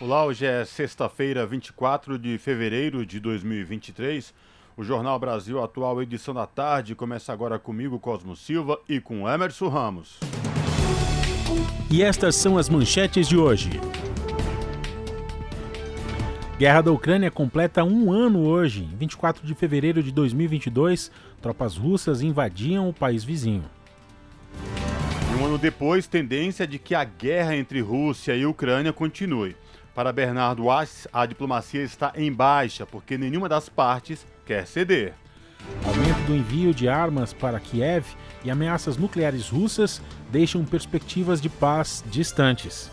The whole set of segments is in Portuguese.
Olá, hoje é sexta-feira, 24 de fevereiro de 2023. O Jornal Brasil Atual, edição da tarde, começa agora comigo, Cosmo Silva, e com Emerson Ramos. E estas são as manchetes de hoje. Guerra da Ucrânia completa um ano hoje. Em 24 de fevereiro de 2022, tropas russas invadiam o país vizinho. Um ano depois, tendência de que a guerra entre Rússia e Ucrânia continue. Para Bernardo Aches, a diplomacia está em baixa, porque nenhuma das partes quer ceder. Aumento do envio de armas para Kiev e ameaças nucleares russas deixam perspectivas de paz distantes.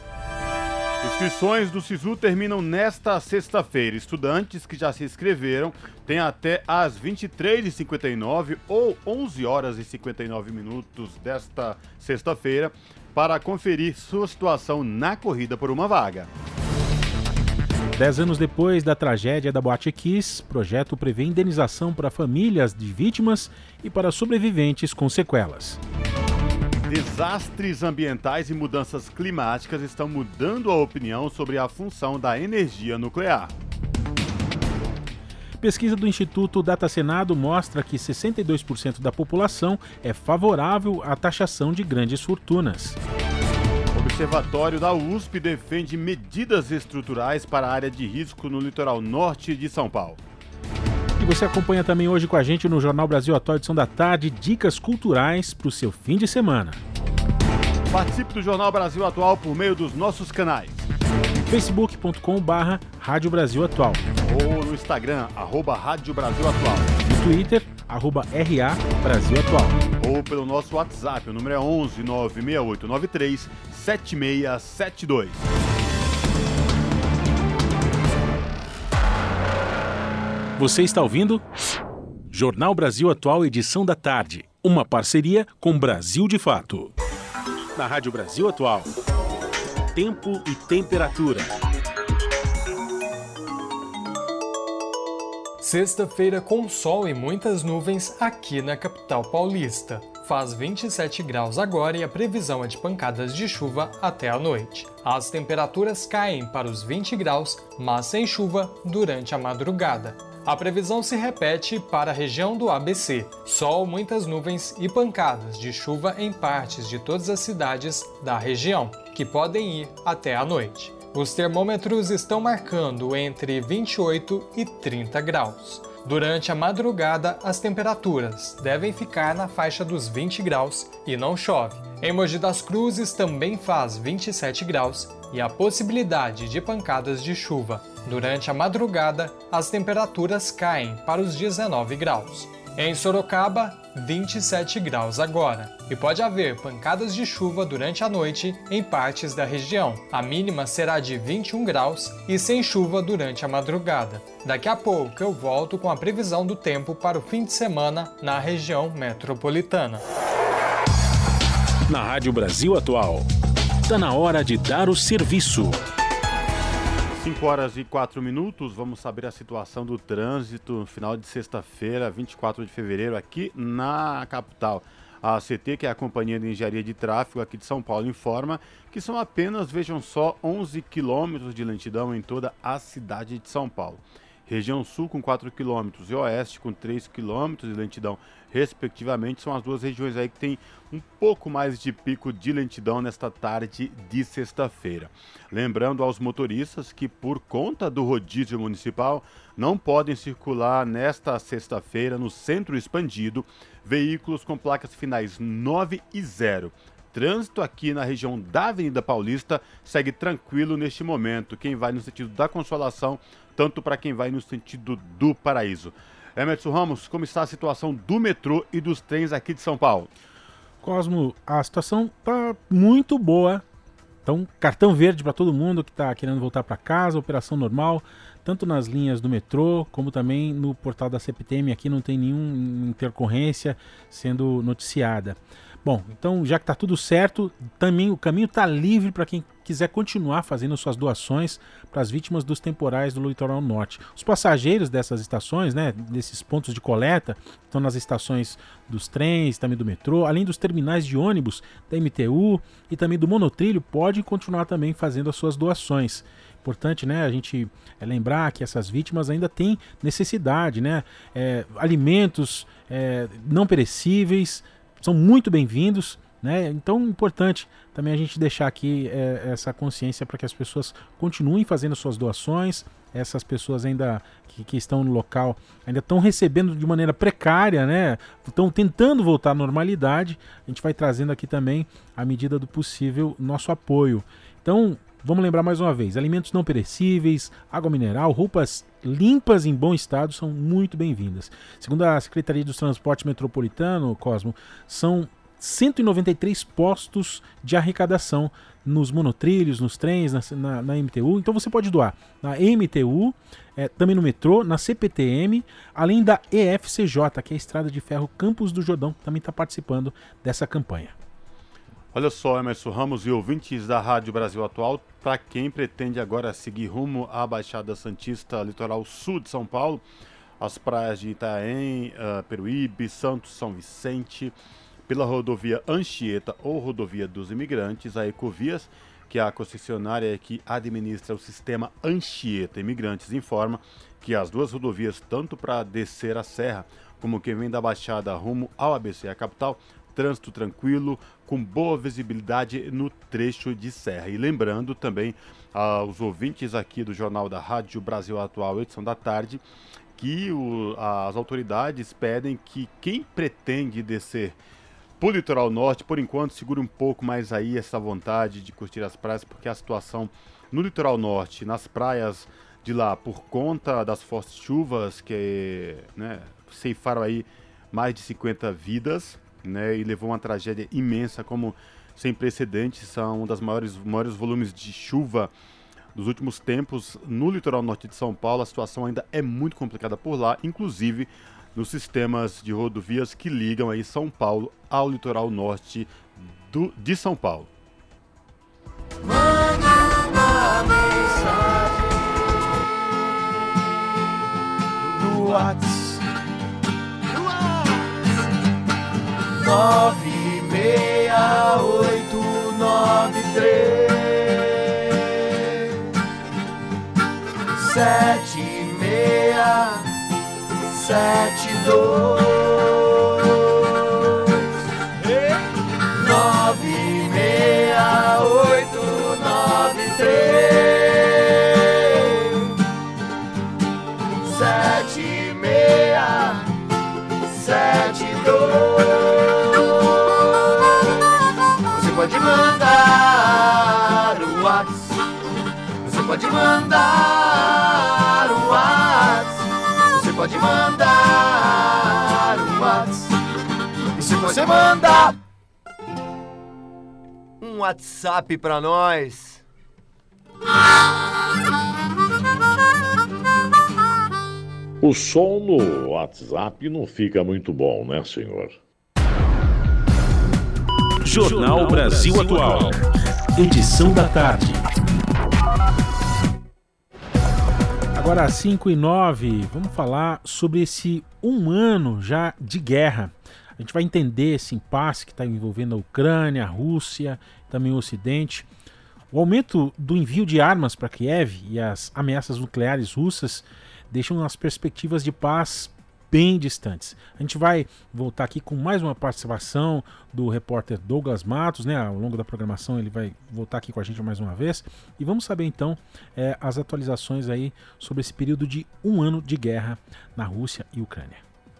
Inscrições do SISU terminam nesta sexta-feira. Estudantes que já se inscreveram têm até às 23h59 ou 11 horas e 59 minutos desta sexta-feira para conferir sua situação na corrida por uma vaga. Dez anos depois da tragédia da Boate Kiss, o projeto prevê indenização para famílias de vítimas e para sobreviventes com sequelas. Desastres ambientais e mudanças climáticas estão mudando a opinião sobre a função da energia nuclear. Pesquisa do Instituto Data Senado mostra que 62% da população é favorável à taxação de grandes fortunas. Observatório da USP defende medidas estruturais para a área de risco no litoral norte de São Paulo. E você acompanha também hoje com a gente no Jornal Brasil Atual edição da tarde, dicas culturais para o seu fim de semana. Participe do Jornal Brasil Atual por meio dos nossos canais. facebook.com barra Rádio Brasil Atual. Ou no Instagram, arroba Rádio Brasil Atual. No Twitter, arroba RA Brasil Atual. Ou pelo nosso WhatsApp, o número é 11 96893 7672. Você está ouvindo? Jornal Brasil Atual, edição da tarde. Uma parceria com Brasil de Fato. Na Rádio Brasil Atual. Tempo e temperatura. Sexta-feira com sol e muitas nuvens aqui na capital paulista. Faz 27 graus agora e a previsão é de pancadas de chuva até a noite. As temperaturas caem para os 20 graus, mas sem chuva durante a madrugada. A previsão se repete para a região do ABC: sol, muitas nuvens e pancadas de chuva em partes de todas as cidades da região, que podem ir até a noite. Os termômetros estão marcando entre 28 e 30 graus. Durante a madrugada, as temperaturas devem ficar na faixa dos 20 graus e não chove. Em Mogi das Cruzes também faz 27 graus e a possibilidade de pancadas de chuva. Durante a madrugada, as temperaturas caem para os 19 graus. Em Sorocaba, 27 graus agora. E pode haver pancadas de chuva durante a noite em partes da região. A mínima será de 21 graus e sem chuva durante a madrugada. Daqui a pouco eu volto com a previsão do tempo para o fim de semana na região metropolitana. Na Rádio Brasil Atual. Está na hora de dar o serviço. 5 horas e 4 minutos, vamos saber a situação do trânsito no final de sexta-feira, 24 de fevereiro, aqui na capital. A ACT, que é a Companhia de Engenharia de Tráfego aqui de São Paulo, informa que são apenas, vejam só, 11 quilômetros de lentidão em toda a cidade de São Paulo. Região Sul com 4 km e Oeste com 3 km de lentidão, respectivamente, são as duas regiões aí que tem um pouco mais de pico de lentidão nesta tarde de sexta-feira. Lembrando aos motoristas que, por conta do rodízio municipal, não podem circular nesta sexta-feira no centro expandido veículos com placas finais 9 e 0 trânsito aqui na região da Avenida Paulista segue tranquilo neste momento. Quem vai no sentido da Consolação, tanto para quem vai no sentido do Paraíso. Emerson Ramos, como está a situação do metrô e dos trens aqui de São Paulo? Cosmo, a situação está muito boa Então, cartão verde para todo mundo que está querendo voltar para casa, operação normal, tanto nas linhas do metrô como também no portal da CPTM. Aqui não tem nenhuma intercorrência sendo noticiada. Bom, então já que está tudo certo, também o caminho está livre para quem quiser continuar fazendo suas doações para as vítimas dos temporais do litoral norte. Os passageiros dessas estações, né, desses pontos de coleta, estão nas estações dos trens, também do metrô, além dos terminais de ônibus da MTU e também do monotrilho, podem continuar também fazendo as suas doações. Importante, né, a gente é lembrar que essas vítimas ainda têm necessidade, né, é, alimentos é, não perecíveis, são muito bem-vindos. Né? Então, importante também a gente deixar aqui é, essa consciência para que as pessoas continuem fazendo suas doações. Essas pessoas ainda que, que estão no local ainda estão recebendo de maneira precária, né? Estão tentando voltar à normalidade. A gente vai trazendo aqui também, à medida do possível, nosso apoio. Então, Vamos lembrar mais uma vez: alimentos não perecíveis, água mineral, roupas limpas em bom estado são muito bem-vindas. Segundo a Secretaria dos Transportes Metropolitano, Cosmo, são 193 postos de arrecadação nos monotrilhos, nos trens, na, na, na MTU. Então você pode doar na MTU, é, também no metrô, na CPTM, além da EFCJ, que é a Estrada de Ferro Campos do Jordão, também está participando dessa campanha. Olha só, Emerson Ramos e ouvintes da Rádio Brasil Atual, para quem pretende agora seguir rumo à Baixada Santista, litoral sul de São Paulo, as praias de Itaém, uh, Peruíbe, Santos, São Vicente, pela rodovia Anchieta ou rodovia dos Imigrantes, a Ecovias, que é a concessionária que administra o sistema Anchieta Imigrantes, informa que as duas rodovias, tanto para descer a serra como quem vem da Baixada rumo ao ABC, a capital, trânsito tranquilo, com boa visibilidade no trecho de serra. E lembrando também aos ouvintes aqui do Jornal da Rádio Brasil Atual, edição da tarde, que o, as autoridades pedem que quem pretende descer para o litoral norte, por enquanto, segure um pouco mais aí essa vontade de curtir as praias, porque a situação no litoral norte, nas praias de lá, por conta das fortes chuvas que né, ceifaram aí mais de 50 vidas, né, e levou uma tragédia imensa, como sem precedentes, são um dos maiores, maiores volumes de chuva dos últimos tempos no litoral norte de São Paulo. A situação ainda é muito complicada por lá, inclusive nos sistemas de rodovias que ligam aí São Paulo ao litoral norte do, de São Paulo. Nove meia oito nove três sete meia sete dois nove meia oito nove três sete meia sete dois pode mandar o WhatsApp. Você pode mandar o WhatsApp. E se você mandar um WhatsApp pra nós. O som no WhatsApp não fica muito bom, né, senhor? Jornal Brasil Atual. Edição da tarde. Agora às 5 e 9, vamos falar sobre esse um ano já de guerra. A gente vai entender esse impasse que está envolvendo a Ucrânia, a Rússia, também o Ocidente. O aumento do envio de armas para Kiev e as ameaças nucleares russas deixam as perspectivas de paz bem distantes. A gente vai voltar aqui com mais uma participação do repórter Douglas Matos, né? Ao longo da programação ele vai voltar aqui com a gente mais uma vez e vamos saber então é, as atualizações aí sobre esse período de um ano de guerra na Rússia e Ucrânia.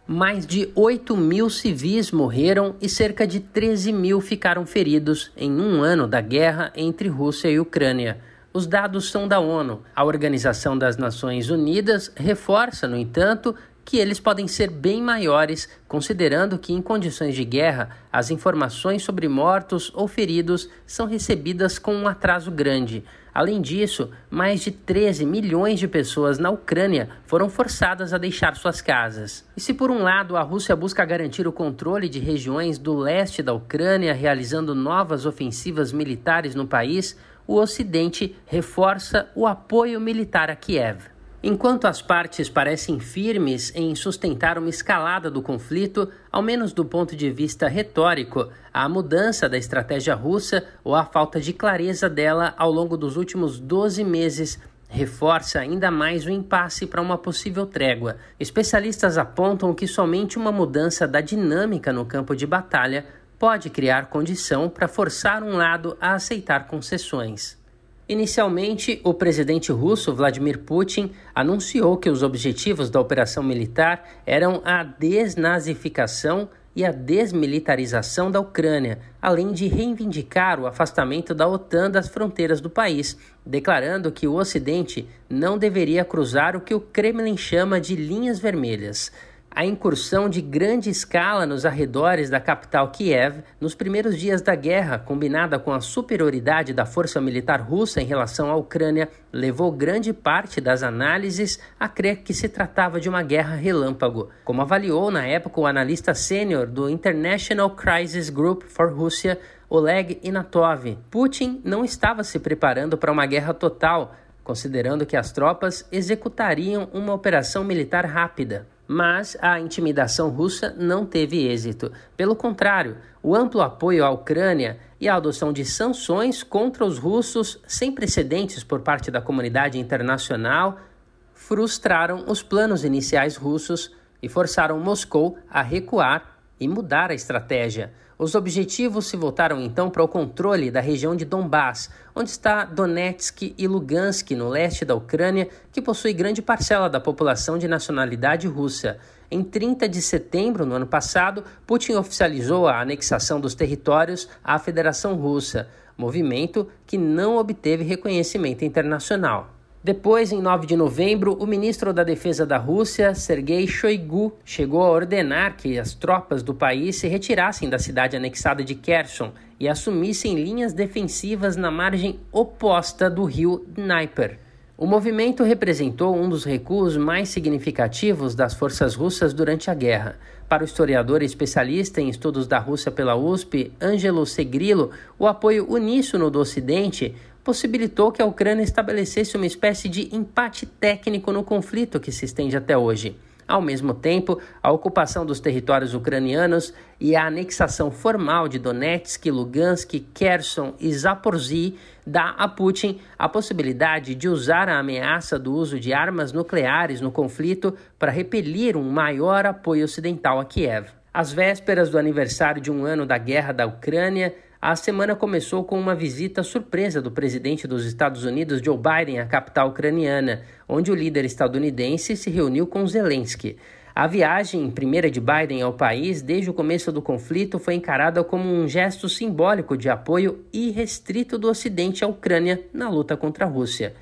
Mais de 8 mil civis morreram e cerca de 13 mil ficaram feridos em um ano da guerra entre Rússia e Ucrânia. Os dados são da ONU. A Organização das Nações Unidas reforça, no entanto, que eles podem ser bem maiores, considerando que, em condições de guerra, as informações sobre mortos ou feridos são recebidas com um atraso grande. Além disso, mais de 13 milhões de pessoas na Ucrânia foram forçadas a deixar suas casas. E se, por um lado, a Rússia busca garantir o controle de regiões do leste da Ucrânia, realizando novas ofensivas militares no país, o Ocidente reforça o apoio militar a Kiev. Enquanto as partes parecem firmes em sustentar uma escalada do conflito, ao menos do ponto de vista retórico, a mudança da estratégia russa ou a falta de clareza dela ao longo dos últimos 12 meses reforça ainda mais o impasse para uma possível trégua. Especialistas apontam que somente uma mudança da dinâmica no campo de batalha pode criar condição para forçar um lado a aceitar concessões. Inicialmente, o presidente russo Vladimir Putin anunciou que os objetivos da operação militar eram a desnazificação e a desmilitarização da Ucrânia, além de reivindicar o afastamento da OTAN das fronteiras do país, declarando que o Ocidente não deveria cruzar o que o Kremlin chama de linhas vermelhas a incursão de grande escala nos arredores da capital Kiev nos primeiros dias da guerra, combinada com a superioridade da força militar russa em relação à Ucrânia, levou grande parte das análises a crer que se tratava de uma guerra relâmpago, como avaliou na época o analista sênior do International Crisis Group for Russia, Oleg Inatov. Putin não estava se preparando para uma guerra total, considerando que as tropas executariam uma operação militar rápida. Mas a intimidação russa não teve êxito. Pelo contrário, o amplo apoio à Ucrânia e a adoção de sanções contra os russos sem precedentes por parte da comunidade internacional frustraram os planos iniciais russos e forçaram Moscou a recuar e mudar a estratégia. Os objetivos se voltaram então para o controle da região de Donbass, onde está Donetsk e Lugansk, no leste da Ucrânia, que possui grande parcela da população de nacionalidade russa. Em 30 de setembro, no ano passado, Putin oficializou a anexação dos territórios à Federação Russa, movimento que não obteve reconhecimento internacional. Depois, em 9 de novembro, o ministro da Defesa da Rússia, Sergei Shoigu, chegou a ordenar que as tropas do país se retirassem da cidade anexada de Kherson e assumissem linhas defensivas na margem oposta do rio Dnieper. O movimento representou um dos recuos mais significativos das forças russas durante a guerra. Para o historiador e especialista em estudos da Rússia pela USP, Angelo Segrilo, o apoio uníssono do Ocidente possibilitou que a Ucrânia estabelecesse uma espécie de empate técnico no conflito que se estende até hoje. Ao mesmo tempo, a ocupação dos territórios ucranianos e a anexação formal de Donetsk, Lugansk, Kherson e Zaporizhzhia dá a Putin a possibilidade de usar a ameaça do uso de armas nucleares no conflito para repelir um maior apoio ocidental a Kiev. Às vésperas do aniversário de um ano da guerra da Ucrânia, a semana começou com uma visita surpresa do presidente dos Estados Unidos, Joe Biden, à capital ucraniana, onde o líder estadunidense se reuniu com Zelensky. A viagem primeira de Biden ao país desde o começo do conflito foi encarada como um gesto simbólico de apoio irrestrito do Ocidente à Ucrânia na luta contra a Rússia.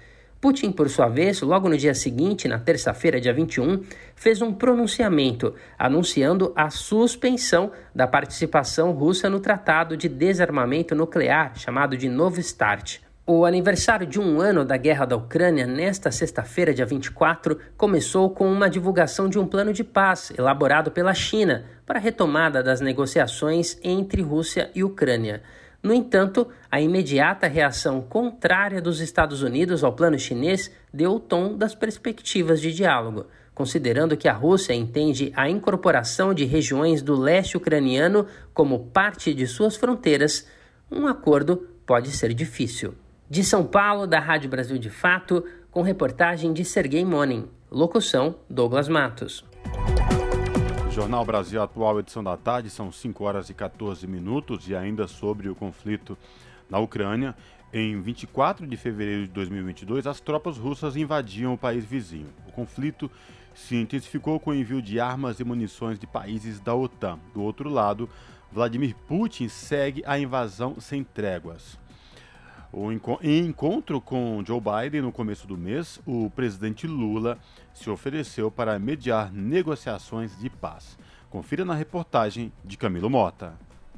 Putin, por sua vez, logo no dia seguinte, na terça-feira, dia 21, fez um pronunciamento anunciando a suspensão da participação russa no Tratado de Desarmamento Nuclear, chamado de Novo START. O aniversário de um ano da guerra da Ucrânia, nesta sexta-feira, dia 24, começou com uma divulgação de um plano de paz elaborado pela China para a retomada das negociações entre Rússia e Ucrânia. No entanto, a imediata reação contrária dos Estados Unidos ao plano chinês deu o tom das perspectivas de diálogo, considerando que a Rússia entende a incorporação de regiões do leste ucraniano como parte de suas fronteiras. Um acordo pode ser difícil. De São Paulo, da Rádio Brasil de Fato, com reportagem de Sergei Monin. Locução: Douglas Matos. Jornal Brasil Atual, edição da tarde, são 5 horas e 14 minutos e ainda sobre o conflito na Ucrânia. Em 24 de fevereiro de 2022, as tropas russas invadiam o país vizinho. O conflito se intensificou com o envio de armas e munições de países da OTAN. Do outro lado, Vladimir Putin segue a invasão sem tréguas. Em encontro com Joe Biden no começo do mês, o presidente Lula se ofereceu para mediar negociações de paz. Confira na reportagem de Camilo Mota.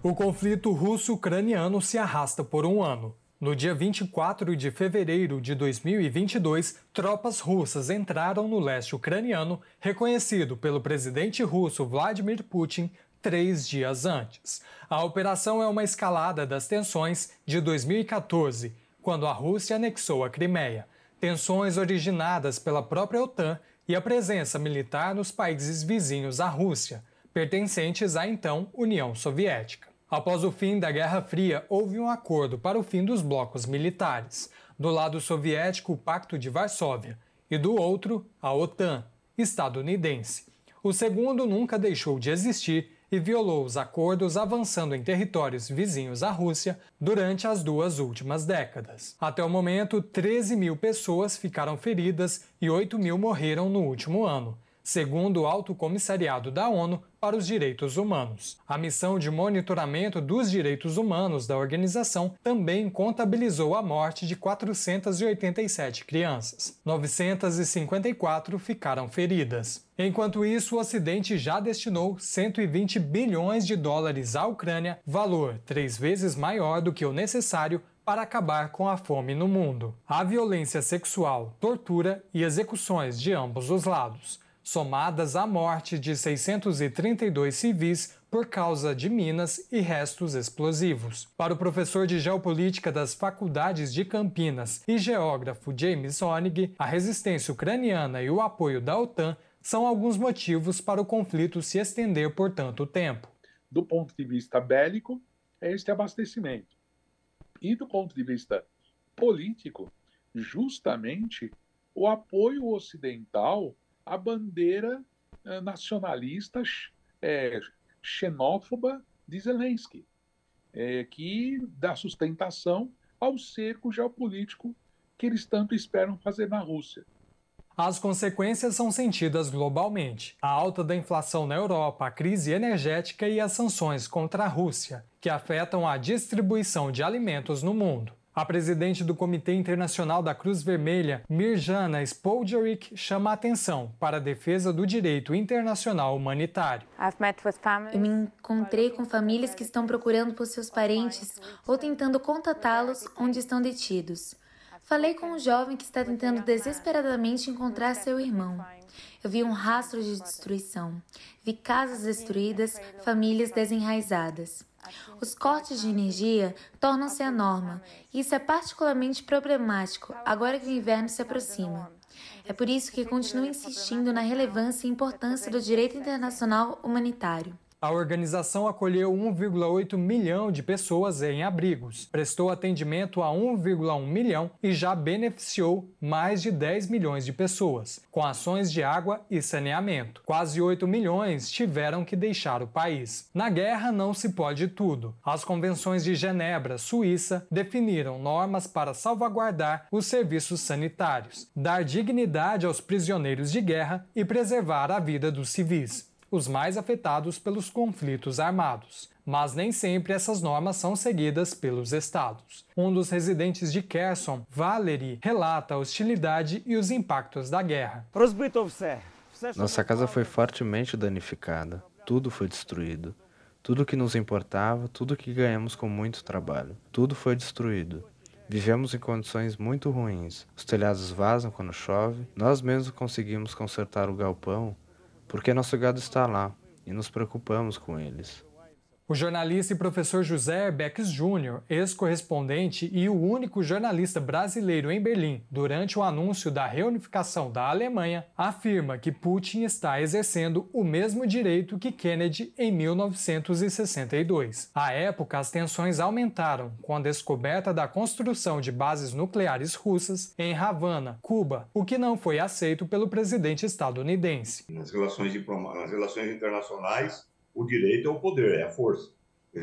O conflito russo-ucraniano se arrasta por um ano. No dia 24 de fevereiro de 2022, tropas russas entraram no leste ucraniano, reconhecido pelo presidente russo Vladimir Putin três dias antes. A operação é uma escalada das tensões de 2014, quando a Rússia anexou a Crimeia. Tensões originadas pela própria OTAN e a presença militar nos países vizinhos à Rússia, pertencentes à então União Soviética. Após o fim da Guerra Fria, houve um acordo para o fim dos blocos militares. Do lado soviético, o Pacto de Varsóvia, e do outro, a OTAN, estadunidense. O segundo nunca deixou de existir e violou os acordos avançando em territórios vizinhos à Rússia durante as duas últimas décadas. Até o momento, 13 mil pessoas ficaram feridas e 8 mil morreram no último ano, segundo o Alto Comissariado da ONU para os Direitos Humanos. A missão de monitoramento dos direitos humanos da organização também contabilizou a morte de 487 crianças. 954 ficaram feridas. Enquanto isso, o Ocidente já destinou 120 bilhões de dólares à Ucrânia, valor três vezes maior do que o necessário para acabar com a fome no mundo. A violência sexual, tortura e execuções de ambos os lados somadas à morte de 632 civis por causa de minas e restos explosivos. Para o professor de geopolítica das faculdades de Campinas e geógrafo James Honig, a resistência ucraniana e o apoio da OTAN são alguns motivos para o conflito se estender por tanto tempo. Do ponto de vista bélico, é este abastecimento. E do ponto de vista político, justamente o apoio ocidental a bandeira eh, nacionalista é, xenófoba de Zelensky, é, que dá sustentação ao cerco geopolítico que eles tanto esperam fazer na Rússia. As consequências são sentidas globalmente. A alta da inflação na Europa, a crise energética e as sanções contra a Rússia, que afetam a distribuição de alimentos no mundo. A presidente do Comitê Internacional da Cruz Vermelha, Mirjana Spoljaric, chama a atenção para a defesa do direito internacional humanitário. Eu me encontrei com famílias que estão procurando por seus parentes ou tentando contatá-los onde estão detidos. Falei com um jovem que está tentando desesperadamente encontrar seu irmão. Eu vi um rastro de destruição. Vi casas destruídas, famílias desenraizadas. Os cortes de energia tornam-se a norma, isso é particularmente problemático agora que o inverno se aproxima. É por isso que continuo insistindo na relevância e importância do direito internacional humanitário. A organização acolheu 1,8 milhão de pessoas em abrigos, prestou atendimento a 1,1 milhão e já beneficiou mais de 10 milhões de pessoas, com ações de água e saneamento. Quase 8 milhões tiveram que deixar o país. Na guerra não se pode tudo. As convenções de Genebra, Suíça, definiram normas para salvaguardar os serviços sanitários, dar dignidade aos prisioneiros de guerra e preservar a vida dos civis os mais afetados pelos conflitos armados. Mas nem sempre essas normas são seguidas pelos estados. Um dos residentes de Kherson, Valery, relata a hostilidade e os impactos da guerra. Nossa casa foi fortemente danificada. Tudo foi destruído. Tudo que nos importava, tudo que ganhamos com muito trabalho, tudo foi destruído. Vivemos em condições muito ruins. Os telhados vazam quando chove. Nós mesmos conseguimos consertar o galpão porque nosso gado está lá e nos preocupamos com eles. O jornalista e professor José Beckes Jr., ex-correspondente e o único jornalista brasileiro em Berlim durante o anúncio da reunificação da Alemanha, afirma que Putin está exercendo o mesmo direito que Kennedy em 1962. À época, as tensões aumentaram com a descoberta da construção de bases nucleares russas em Havana, Cuba, o que não foi aceito pelo presidente estadunidense. Nas relações, nas relações internacionais, o direito é o poder, é a força.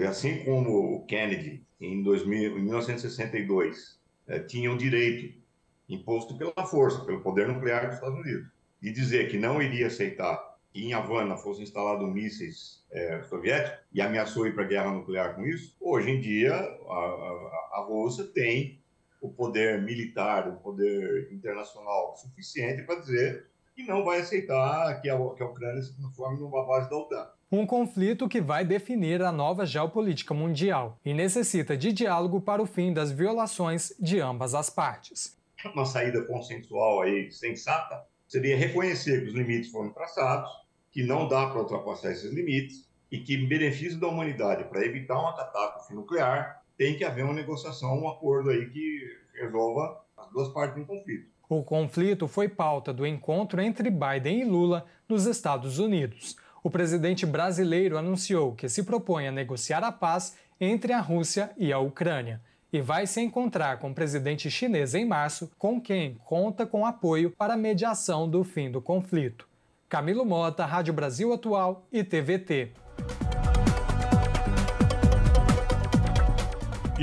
Assim como o Kennedy, em, 2000, em 1962, é, tinha o direito imposto pela força, pelo poder nuclear dos Estados Unidos, de dizer que não iria aceitar que em Havana fossem instalados mísseis é, soviéticos e ameaçou ir para a guerra nuclear com isso, hoje em dia a, a Rússia tem o poder militar, o poder internacional suficiente para dizer que não vai aceitar que a, que a Ucrânia se transforme numa base da OTAN. Um conflito que vai definir a nova geopolítica mundial e necessita de diálogo para o fim das violações de ambas as partes. Uma saída consensual aí sensata seria reconhecer que os limites foram traçados, que não dá para ultrapassar esses limites e que, em benefício da humanidade, para evitar uma catástrofe nuclear, tem que haver uma negociação, um acordo aí que resolva as duas partes do conflito. O conflito foi pauta do encontro entre Biden e Lula nos Estados Unidos. O presidente brasileiro anunciou que se propõe a negociar a paz entre a Rússia e a Ucrânia e vai se encontrar com o presidente chinês em março, com quem conta com apoio para a mediação do fim do conflito. Camilo Mota, Rádio Brasil Atual e TVT.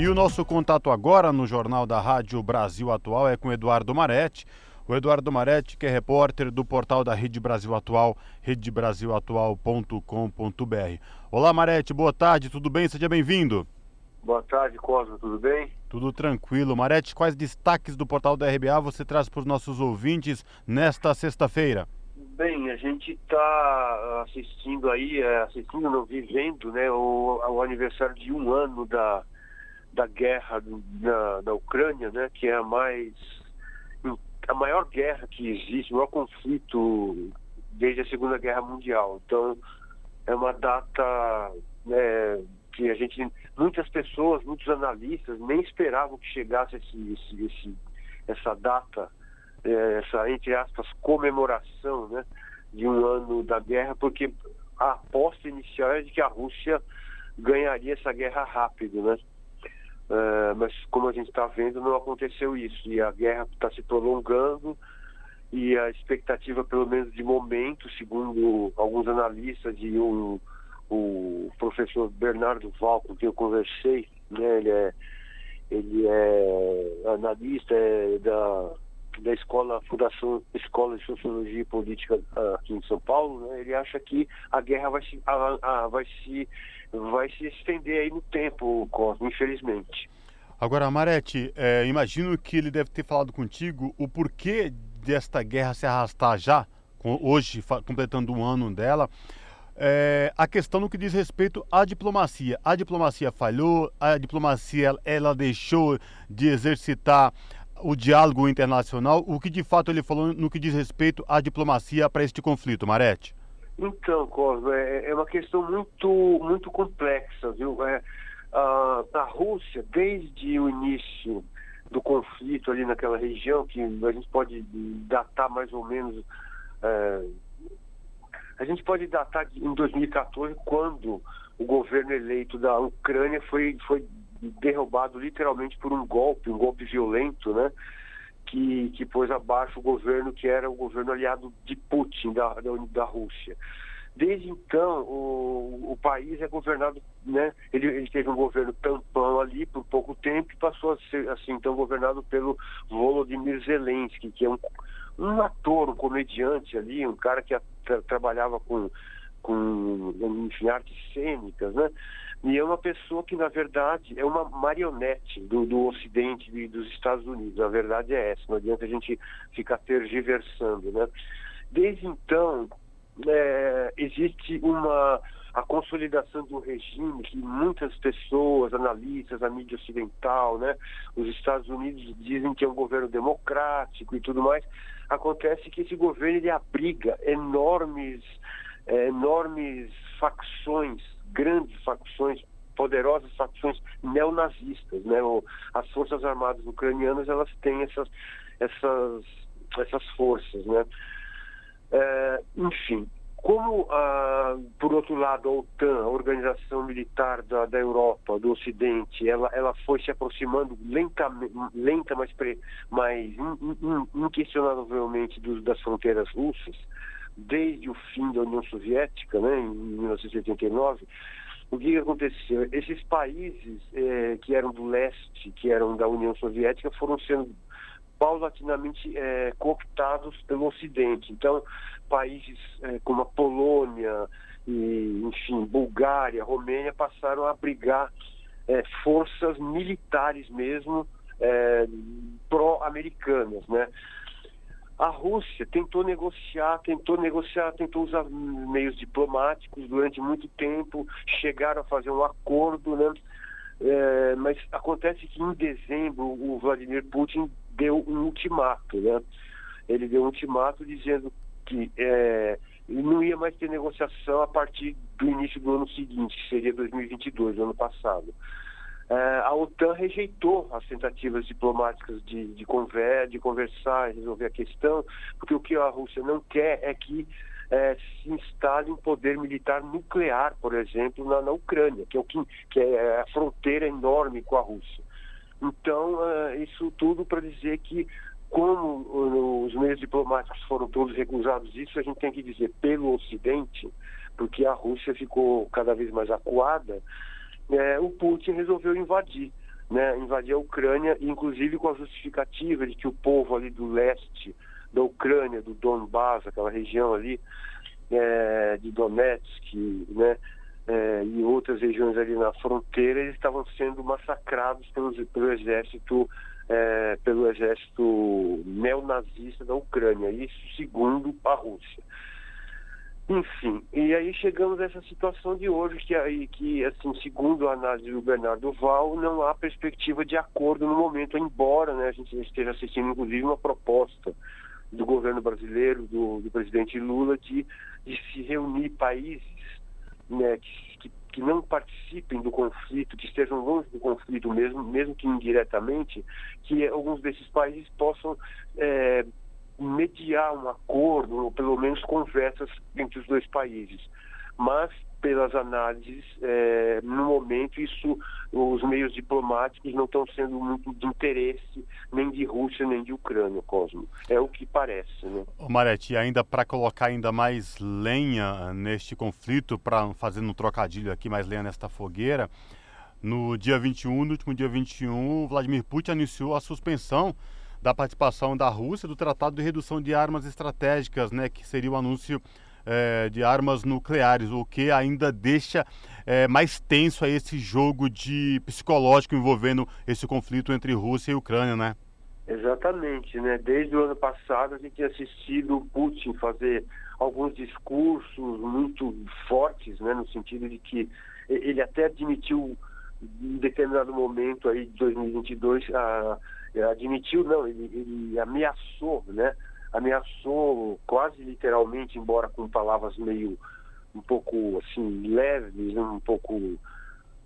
E o nosso contato agora no Jornal da Rádio Brasil Atual é com Eduardo Maretti. O Eduardo Maretti, que é repórter do portal da Rede Brasil Atual, redebrasilatual.com.br. Olá, Maretti, boa tarde, tudo bem? Seja bem-vindo. Boa tarde, Cosmo, tudo bem? Tudo tranquilo. Maretti, quais destaques do portal da RBA você traz para os nossos ouvintes nesta sexta-feira? Bem, a gente está assistindo aí, é, assistindo, não vivendo, né, o, o aniversário de um ano da, da guerra na, na Ucrânia, né, que é a mais a maior guerra que existe, o maior conflito desde a Segunda Guerra Mundial. Então é uma data né, que a gente, muitas pessoas, muitos analistas nem esperavam que chegasse esse, esse, esse essa data, é, essa entre aspas comemoração, né, de um ano da guerra, porque a aposta inicial é de que a Rússia ganharia essa guerra rápido, né? Uh, mas como a gente está vendo, não aconteceu isso. E a guerra está se prolongando e a expectativa, pelo menos de momento, segundo alguns analistas e um, o professor Bernardo Val, com quem eu conversei, né, ele, é, ele é analista é da, da escola, Fundação Escola de Sociologia e Política aqui em São Paulo, né, ele acha que a guerra vai se, a, a, vai se vai se estender aí no tempo, Cosmo, infelizmente. Agora, Marete, é, imagino que ele deve ter falado contigo o porquê desta guerra se arrastar já, hoje completando um ano dela. É, a questão no que diz respeito à diplomacia. A diplomacia falhou, a diplomacia ela deixou de exercitar o diálogo internacional. O que de fato ele falou no que diz respeito à diplomacia para este conflito, Marete? Então, Cosmo, é, é, uma questão muito, muito complexa, viu? É, a, a Rússia, desde o início do conflito ali naquela região, que a gente pode datar mais ou menos. É, a gente pode datar em 2014, quando o governo eleito da Ucrânia foi, foi derrubado literalmente por um golpe, um golpe violento, né? Que, que pôs abaixo o governo que era o governo aliado de Putin, da, da, da Rússia. Desde então, o, o país é governado, né? Ele, ele, teve um governo tampão ali por pouco tempo e passou a ser, assim, então, governado pelo Volodymyr Zelensky, que é um, um ator, um comediante ali, um cara que a, tra, trabalhava com, com enfim, artes cênicas, né? E é uma pessoa que, na verdade, é uma marionete do, do Ocidente dos Estados Unidos. A verdade é essa, não adianta a gente ficar tergiversando, né? Desde então, é, existe uma a consolidação de um regime que muitas pessoas, analistas, a mídia ocidental, né, os Estados Unidos dizem que é um governo democrático e tudo mais. Acontece que esse governo ele abriga enormes, é, enormes facções grandes facções, poderosas facções neonazistas, né? As forças armadas ucranianas elas têm essas essas essas forças, né? É, enfim, como ah, por outro lado a OTAN, a organização militar da, da Europa, do Ocidente, ela, ela foi se aproximando lentamente, lenta, mas, pre, mas in, in, inquestionavelmente dos, das fronteiras russas, desde o fim da União Soviética, né, em 1989, o que, aconteceu? Esses países é, que eram do leste, que eram da União Soviética, foram sendo paulatinamente é, cooptados pelo Ocidente. Então, países é, como a Polônia, e, enfim, Bulgária, Romênia passaram a abrigar forças militares mesmo pró-americanas, né? A Rússia tentou negociar, tentou negociar, tentou usar meios diplomáticos durante muito tempo, chegaram a fazer um acordo, né? É, mas acontece que em dezembro o Vladimir Putin deu um ultimato, né? Ele deu um ultimato dizendo que é, não ia mais ter negociação a partir do início do ano seguinte, que seria 2022, ano passado. É, a OTAN rejeitou as tentativas diplomáticas de, de, conver, de conversar e resolver a questão, porque o que a Rússia não quer é que é, se instale um poder militar nuclear, por exemplo, na, na Ucrânia, que é, o que, que é a fronteira enorme com a Rússia. Então, é, isso tudo para dizer que, como os meios diplomáticos foram todos recusados, isso a gente tem que dizer pelo Ocidente, porque a Rússia ficou cada vez mais acuada é, o Putin resolveu invadir, né, invadir a Ucrânia, inclusive com a justificativa de que o povo ali do leste da Ucrânia, do Donbass, aquela região ali, é, de Donetsk, né, é, e outras regiões ali na fronteira, eles estavam sendo massacrados pelo, pelo exército é, pelo exército neonazista da Ucrânia, isso segundo a Rússia. Enfim, e aí chegamos a essa situação de hoje que aí que assim, segundo a análise do Bernardo Val, não há perspectiva de acordo no momento, embora né, a gente esteja assistindo inclusive uma proposta do governo brasileiro, do, do presidente Lula, de, de se reunir países né, que, que, não participem do conflito, que estejam longe do conflito mesmo, mesmo que indiretamente, que alguns desses países possam é, mediar um acordo, ou pelo menos conversas entre os dois países. Mas, pelas análises, é, no momento, isso, os meios diplomáticos não estão sendo muito de interesse nem de Rússia nem de Ucrânia, Cosmo. É o que parece. Né? Marete, ainda para colocar ainda mais lenha neste conflito, para fazer um trocadilho aqui, mais lenha nesta fogueira, no dia 21, no último dia 21, Vladimir Putin anunciou a suspensão da participação da Rússia do Tratado de Redução de Armas Estratégicas, né, que seria o anúncio é, de armas nucleares, o que ainda deixa é, mais tenso aí esse jogo de psicológico envolvendo esse conflito entre Rússia e Ucrânia, né? Exatamente, né? Desde o ano passado a gente tem assistido o Putin fazer alguns discursos muito fortes, né? No sentido de que ele até admitiu em determinado momento aí de 2022 a admitiu, não, ele, ele ameaçou, né? Ameaçou quase literalmente, embora com palavras meio um pouco assim leves, um pouco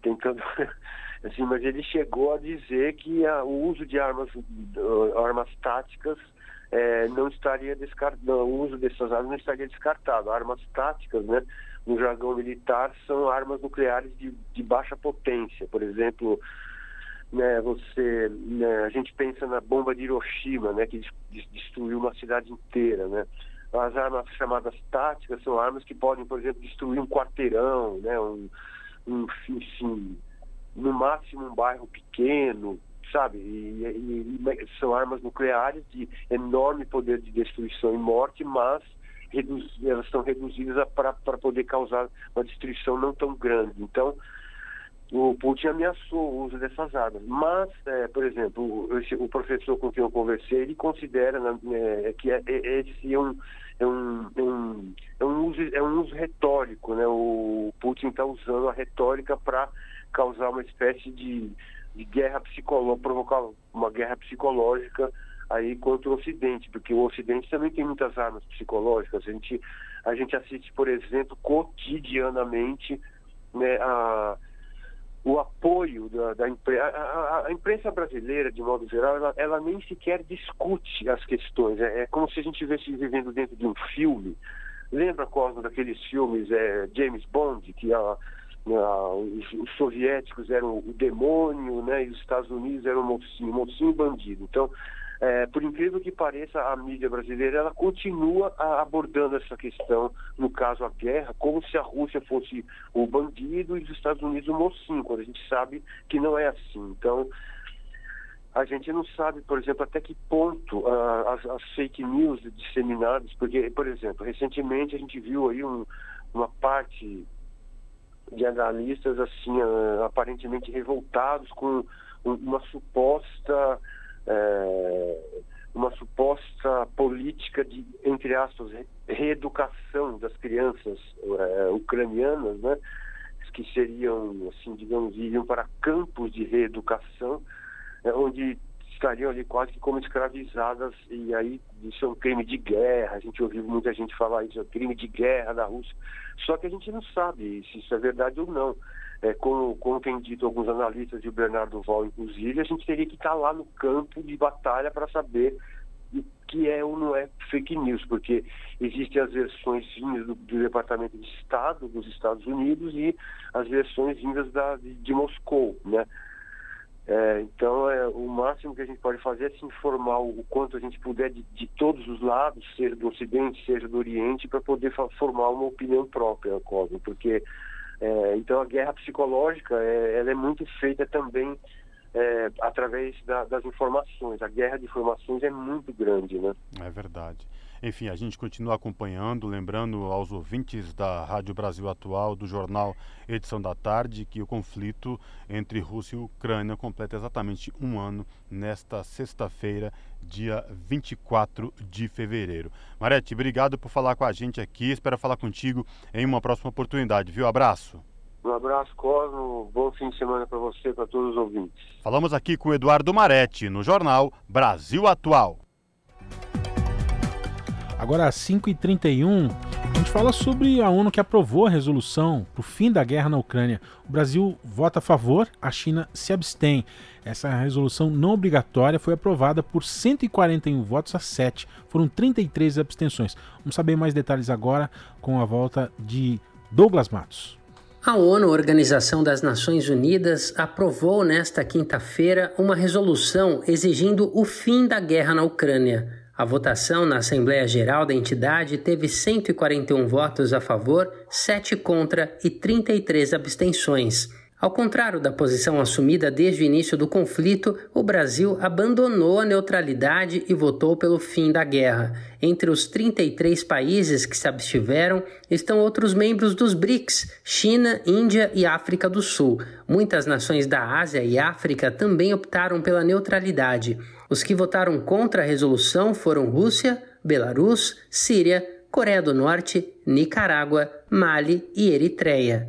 tentando assim, mas ele chegou a dizer que a, o uso de armas uh, armas táticas é, não estaria descartado, o uso dessas armas não estaria descartado. Armas táticas, né, no jargão militar, são armas nucleares de, de baixa potência, por exemplo, né, você, né, a gente pensa na bomba de Hiroshima, né, que destruiu uma cidade inteira, né. As armas chamadas táticas são armas que podem, por exemplo, destruir um quarteirão, né, um, um enfim, no máximo um bairro pequeno, sabe? E, e, e, são armas nucleares de enorme poder de destruição e morte, mas reduz, elas são reduzidas para poder causar uma destruição não tão grande. Então, o Putin ameaçou o uso dessas armas. Mas, é, por exemplo, esse, o professor com quem eu conversei, ele considera né, é, que é, é, esse é um, é um, é um, é um, uso, é um uso retórico. Né? O Putin está usando a retórica para causar uma espécie de, de guerra psicológica, provocar uma guerra psicológica aí contra o Ocidente, porque o Ocidente também tem muitas armas psicológicas. A gente, a gente assiste, por exemplo, cotidianamente né, a o apoio da, da imprensa. A, imprensa brasileira, de modo geral, ela, ela, nem sequer discute as questões. É, é, como se a gente estivesse vivendo dentro de um filme. Lembra, Cosmo, daqueles filmes é, James Bond, que a, a, os, os, soviéticos eram o demônio, né, e os Estados Unidos eram o mocinho, mocinho bandido. Então, é, por incrível que pareça, a mídia brasileira ela continua abordando essa questão, no caso a guerra, como se a Rússia fosse o bandido e os Estados Unidos o mocinho, quando a gente sabe que não é assim. Então, a gente não sabe, por exemplo, até que ponto uh, as, as, fake news disseminadas, porque, por exemplo, recentemente a gente viu aí um, uma parte de analistas assim uh, aparentemente revoltados com uma suposta é, uma suposta política de, entre aspas, reeducação das crianças é, ucranianas, né? que seriam, assim, digamos, iriam para campos de reeducação, é, onde estariam ali quase que como escravizadas, e aí isso é um crime de guerra, a gente ouviu muita gente falar isso, é um crime de guerra da Rússia, só que a gente não sabe se isso é verdade ou não. É, como, como tem dito alguns analistas e o Bernardo Val, inclusive, a gente teria que estar lá no campo de batalha para saber o que é ou não é fake news, porque existem as versões vindas do, do, Departamento de Estado dos Estados Unidos e as versões vindas da, de, de Moscou, né? É, então, é, o máximo que a gente pode fazer é se informar o, quanto a gente puder de, de, todos os lados, seja do Ocidente, seja do Oriente, para poder formar uma opinião própria, Cosme, porque é, então a guerra psicológica é, ela é muito feita também é, através da, das informações. A guerra de informações é muito grande, né? É verdade. Enfim, a gente continua acompanhando, lembrando aos ouvintes da Rádio Brasil Atual, do jornal Edição da Tarde, que o conflito entre Rússia e Ucrânia completa exatamente um ano nesta sexta-feira, dia 24 de fevereiro. Marete, obrigado por falar com a gente aqui. Espero falar contigo em uma próxima oportunidade, viu? Abraço. Um abraço, Cosmo. Bom fim de semana para você e para todos os ouvintes. Falamos aqui com o Eduardo Marete, no jornal Brasil Atual. Agora às 5h31, a gente fala sobre a ONU que aprovou a resolução para o fim da guerra na Ucrânia. O Brasil vota a favor, a China se abstém. Essa resolução não obrigatória foi aprovada por 141 votos a 7. Foram 33 abstenções. Vamos saber mais detalhes agora com a volta de Douglas Matos. A ONU, Organização das Nações Unidas, aprovou nesta quinta-feira uma resolução exigindo o fim da guerra na Ucrânia. A votação na Assembleia Geral da entidade teve 141 votos a favor, 7 contra e 33 abstenções. Ao contrário da posição assumida desde o início do conflito, o Brasil abandonou a neutralidade e votou pelo fim da guerra. Entre os 33 países que se abstiveram estão outros membros dos BRICS: China, Índia e África do Sul. Muitas nações da Ásia e África também optaram pela neutralidade. Os que votaram contra a resolução foram Rússia, Belarus, Síria, Coreia do Norte, Nicarágua, Mali e Eritreia.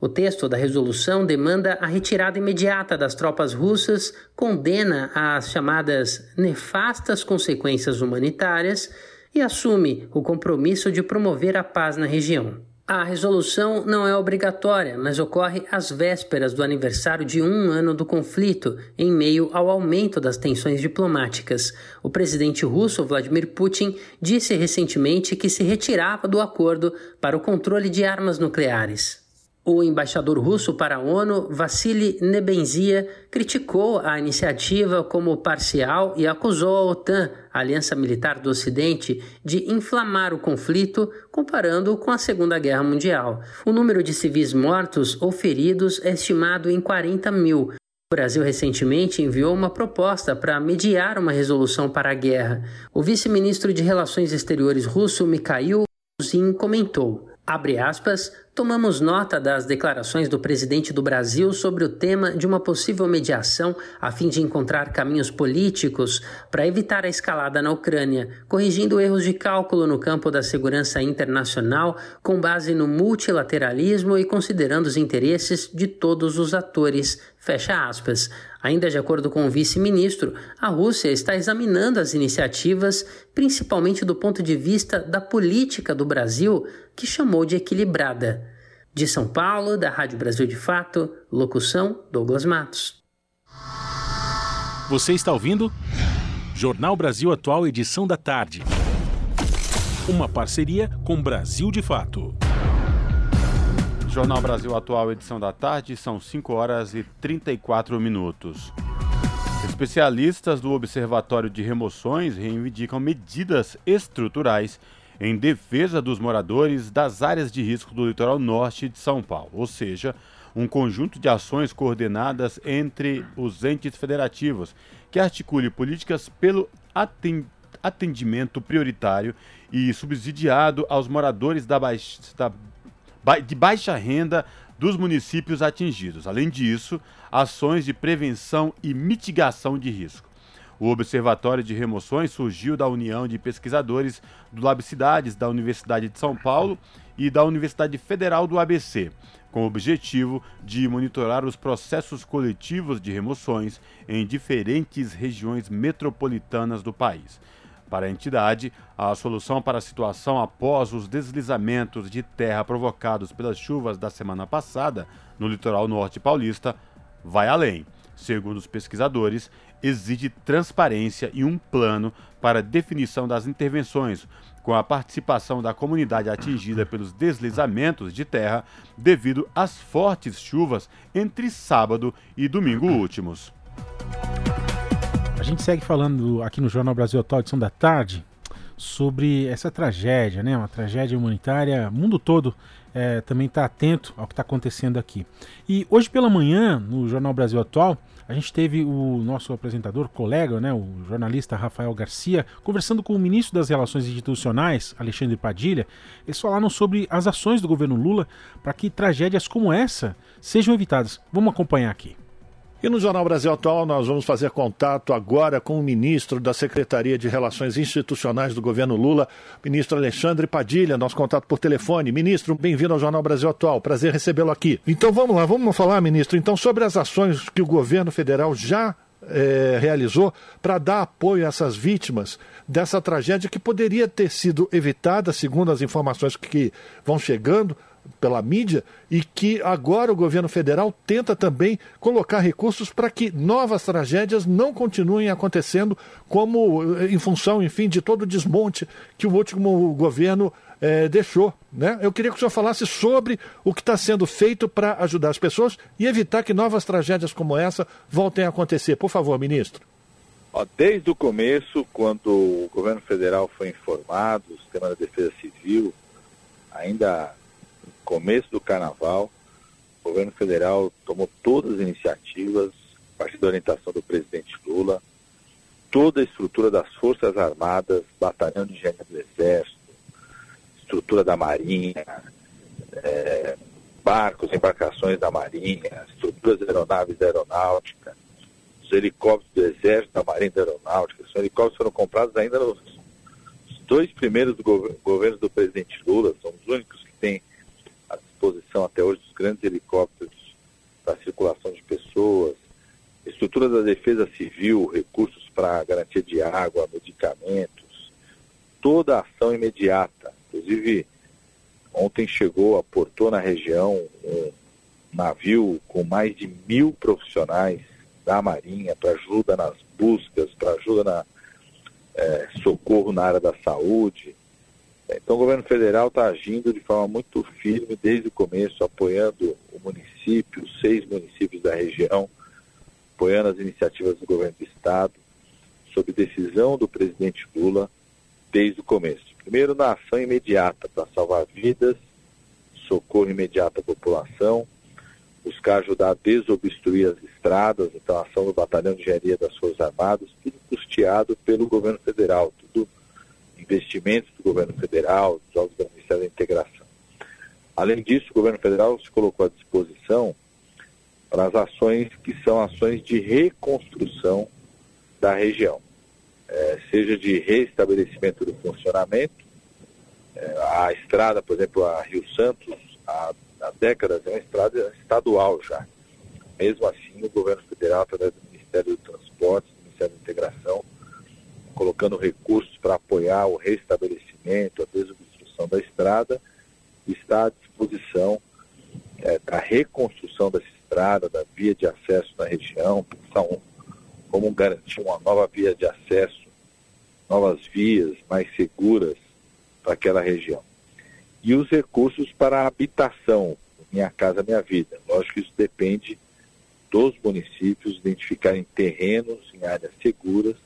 O texto da resolução demanda a retirada imediata das tropas russas, condena as chamadas nefastas consequências humanitárias e assume o compromisso de promover a paz na região. A resolução não é obrigatória, mas ocorre às vésperas do aniversário de um ano do conflito, em meio ao aumento das tensões diplomáticas. O presidente russo Vladimir Putin disse recentemente que se retirava do acordo para o controle de armas nucleares. O embaixador russo para a ONU, Vassili Nebenzia, criticou a iniciativa como parcial e acusou a OTAN, a Aliança Militar do Ocidente, de inflamar o conflito, comparando com a Segunda Guerra Mundial. O número de civis mortos ou feridos é estimado em 40 mil. O Brasil recentemente enviou uma proposta para mediar uma resolução para a guerra. O vice-ministro de Relações Exteriores russo, Mikhail Zin, comentou. Abre aspas, tomamos nota das declarações do presidente do Brasil sobre o tema de uma possível mediação a fim de encontrar caminhos políticos para evitar a escalada na Ucrânia, corrigindo erros de cálculo no campo da segurança internacional com base no multilateralismo e considerando os interesses de todos os atores. Fecha aspas. Ainda de acordo com o vice-ministro, a Rússia está examinando as iniciativas, principalmente do ponto de vista da política do Brasil, que chamou de equilibrada. De São Paulo, da Rádio Brasil de Fato, locução Douglas Matos. Você está ouvindo? Jornal Brasil Atual, edição da tarde. Uma parceria com Brasil de Fato. Jornal Brasil Atual, edição da tarde, são 5 horas e 34 minutos. Especialistas do Observatório de Remoções reivindicam medidas estruturais em defesa dos moradores das áreas de risco do litoral norte de São Paulo, ou seja, um conjunto de ações coordenadas entre os entes federativos que articule políticas pelo atendimento prioritário e subsidiado aos moradores da, baixa, de baixa renda dos municípios atingidos. Além disso, ações de prevenção e mitigação de risco. O Observatório de Remoções surgiu da união de pesquisadores do Lab Cidades da Universidade de São Paulo e da Universidade Federal do ABC, com o objetivo de monitorar os processos coletivos de remoções em diferentes regiões metropolitanas do país. Para a entidade, a solução para a situação após os deslizamentos de terra provocados pelas chuvas da semana passada no litoral norte paulista vai além. Segundo os pesquisadores, exige transparência e um plano para definição das intervenções, com a participação da comunidade atingida pelos deslizamentos de terra devido às fortes chuvas entre sábado e domingo últimos. Gente segue falando aqui no Jornal Brasil Atual, edição da tarde, sobre essa tragédia, né? Uma tragédia humanitária. O mundo todo é, também está atento ao que está acontecendo aqui. E hoje pela manhã, no Jornal Brasil Atual, a gente teve o nosso apresentador, colega, né, o jornalista Rafael Garcia, conversando com o ministro das Relações Institucionais, Alexandre Padilha. Eles falaram sobre as ações do governo Lula para que tragédias como essa sejam evitadas. Vamos acompanhar aqui. E no Jornal Brasil Atual nós vamos fazer contato agora com o ministro da Secretaria de Relações Institucionais do governo Lula, ministro Alexandre Padilha, nosso contato por telefone. Ministro, bem-vindo ao Jornal Brasil Atual, prazer recebê-lo aqui. Então vamos lá, vamos falar, ministro, então sobre as ações que o governo federal já é, realizou para dar apoio a essas vítimas dessa tragédia que poderia ter sido evitada, segundo as informações que vão chegando, pela mídia e que agora o governo federal tenta também colocar recursos para que novas tragédias não continuem acontecendo, como em função, enfim, de todo o desmonte que o último governo eh, deixou. Né? Eu queria que o senhor falasse sobre o que está sendo feito para ajudar as pessoas e evitar que novas tragédias como essa voltem a acontecer. Por favor, ministro. Desde o começo, quando o governo federal foi informado, o sistema da defesa civil, ainda começo do carnaval, o governo federal tomou todas as iniciativas, a partir da orientação do presidente Lula, toda a estrutura das Forças Armadas, batalhão de engenharia do Exército, estrutura da Marinha, é, barcos, embarcações da Marinha, estruturas aeronaves da Aeronáutica, os helicópteros do Exército, da Marinha da Aeronáutica. Os helicópteros foram comprados ainda nos dois primeiros do governo do presidente Lula, são os únicos que têm disposição até hoje dos grandes helicópteros para circulação de pessoas, estrutura da defesa civil, recursos para garantia de água, medicamentos, toda a ação imediata. Inclusive, ontem chegou, aportou na região um navio com mais de mil profissionais da Marinha para ajuda nas buscas, para ajuda na é, socorro na área da saúde, então o governo federal está agindo de forma muito firme desde o começo, apoiando o município, os seis municípios da região, apoiando as iniciativas do governo do estado, sob decisão do presidente Lula desde o começo. Primeiro na ação imediata para salvar vidas, socorro imediato à população, buscar ajudar a desobstruir as estradas, então a ação do Batalhão de Engenharia das Forças Armadas, tudo custeado pelo governo federal, investimentos do governo federal, dos órgãos do Ministério da Integração. Além disso, o governo federal se colocou à disposição para as ações que são ações de reconstrução da região, é, seja de restabelecimento do funcionamento, é, a estrada, por exemplo, a Rio Santos, há, há décadas é uma estrada estadual já. Mesmo assim, o governo federal, através do Ministério do Transporte, do Ministério da Integração, colocando recursos para apoiar o restabelecimento, a desobstrução da estrada, está à disposição é, da reconstrução dessa estrada, da via de acesso na região, são como garantir uma nova via de acesso, novas vias mais seguras para aquela região. E os recursos para a habitação, Minha Casa Minha Vida. Lógico que isso depende dos municípios identificarem terrenos em áreas seguras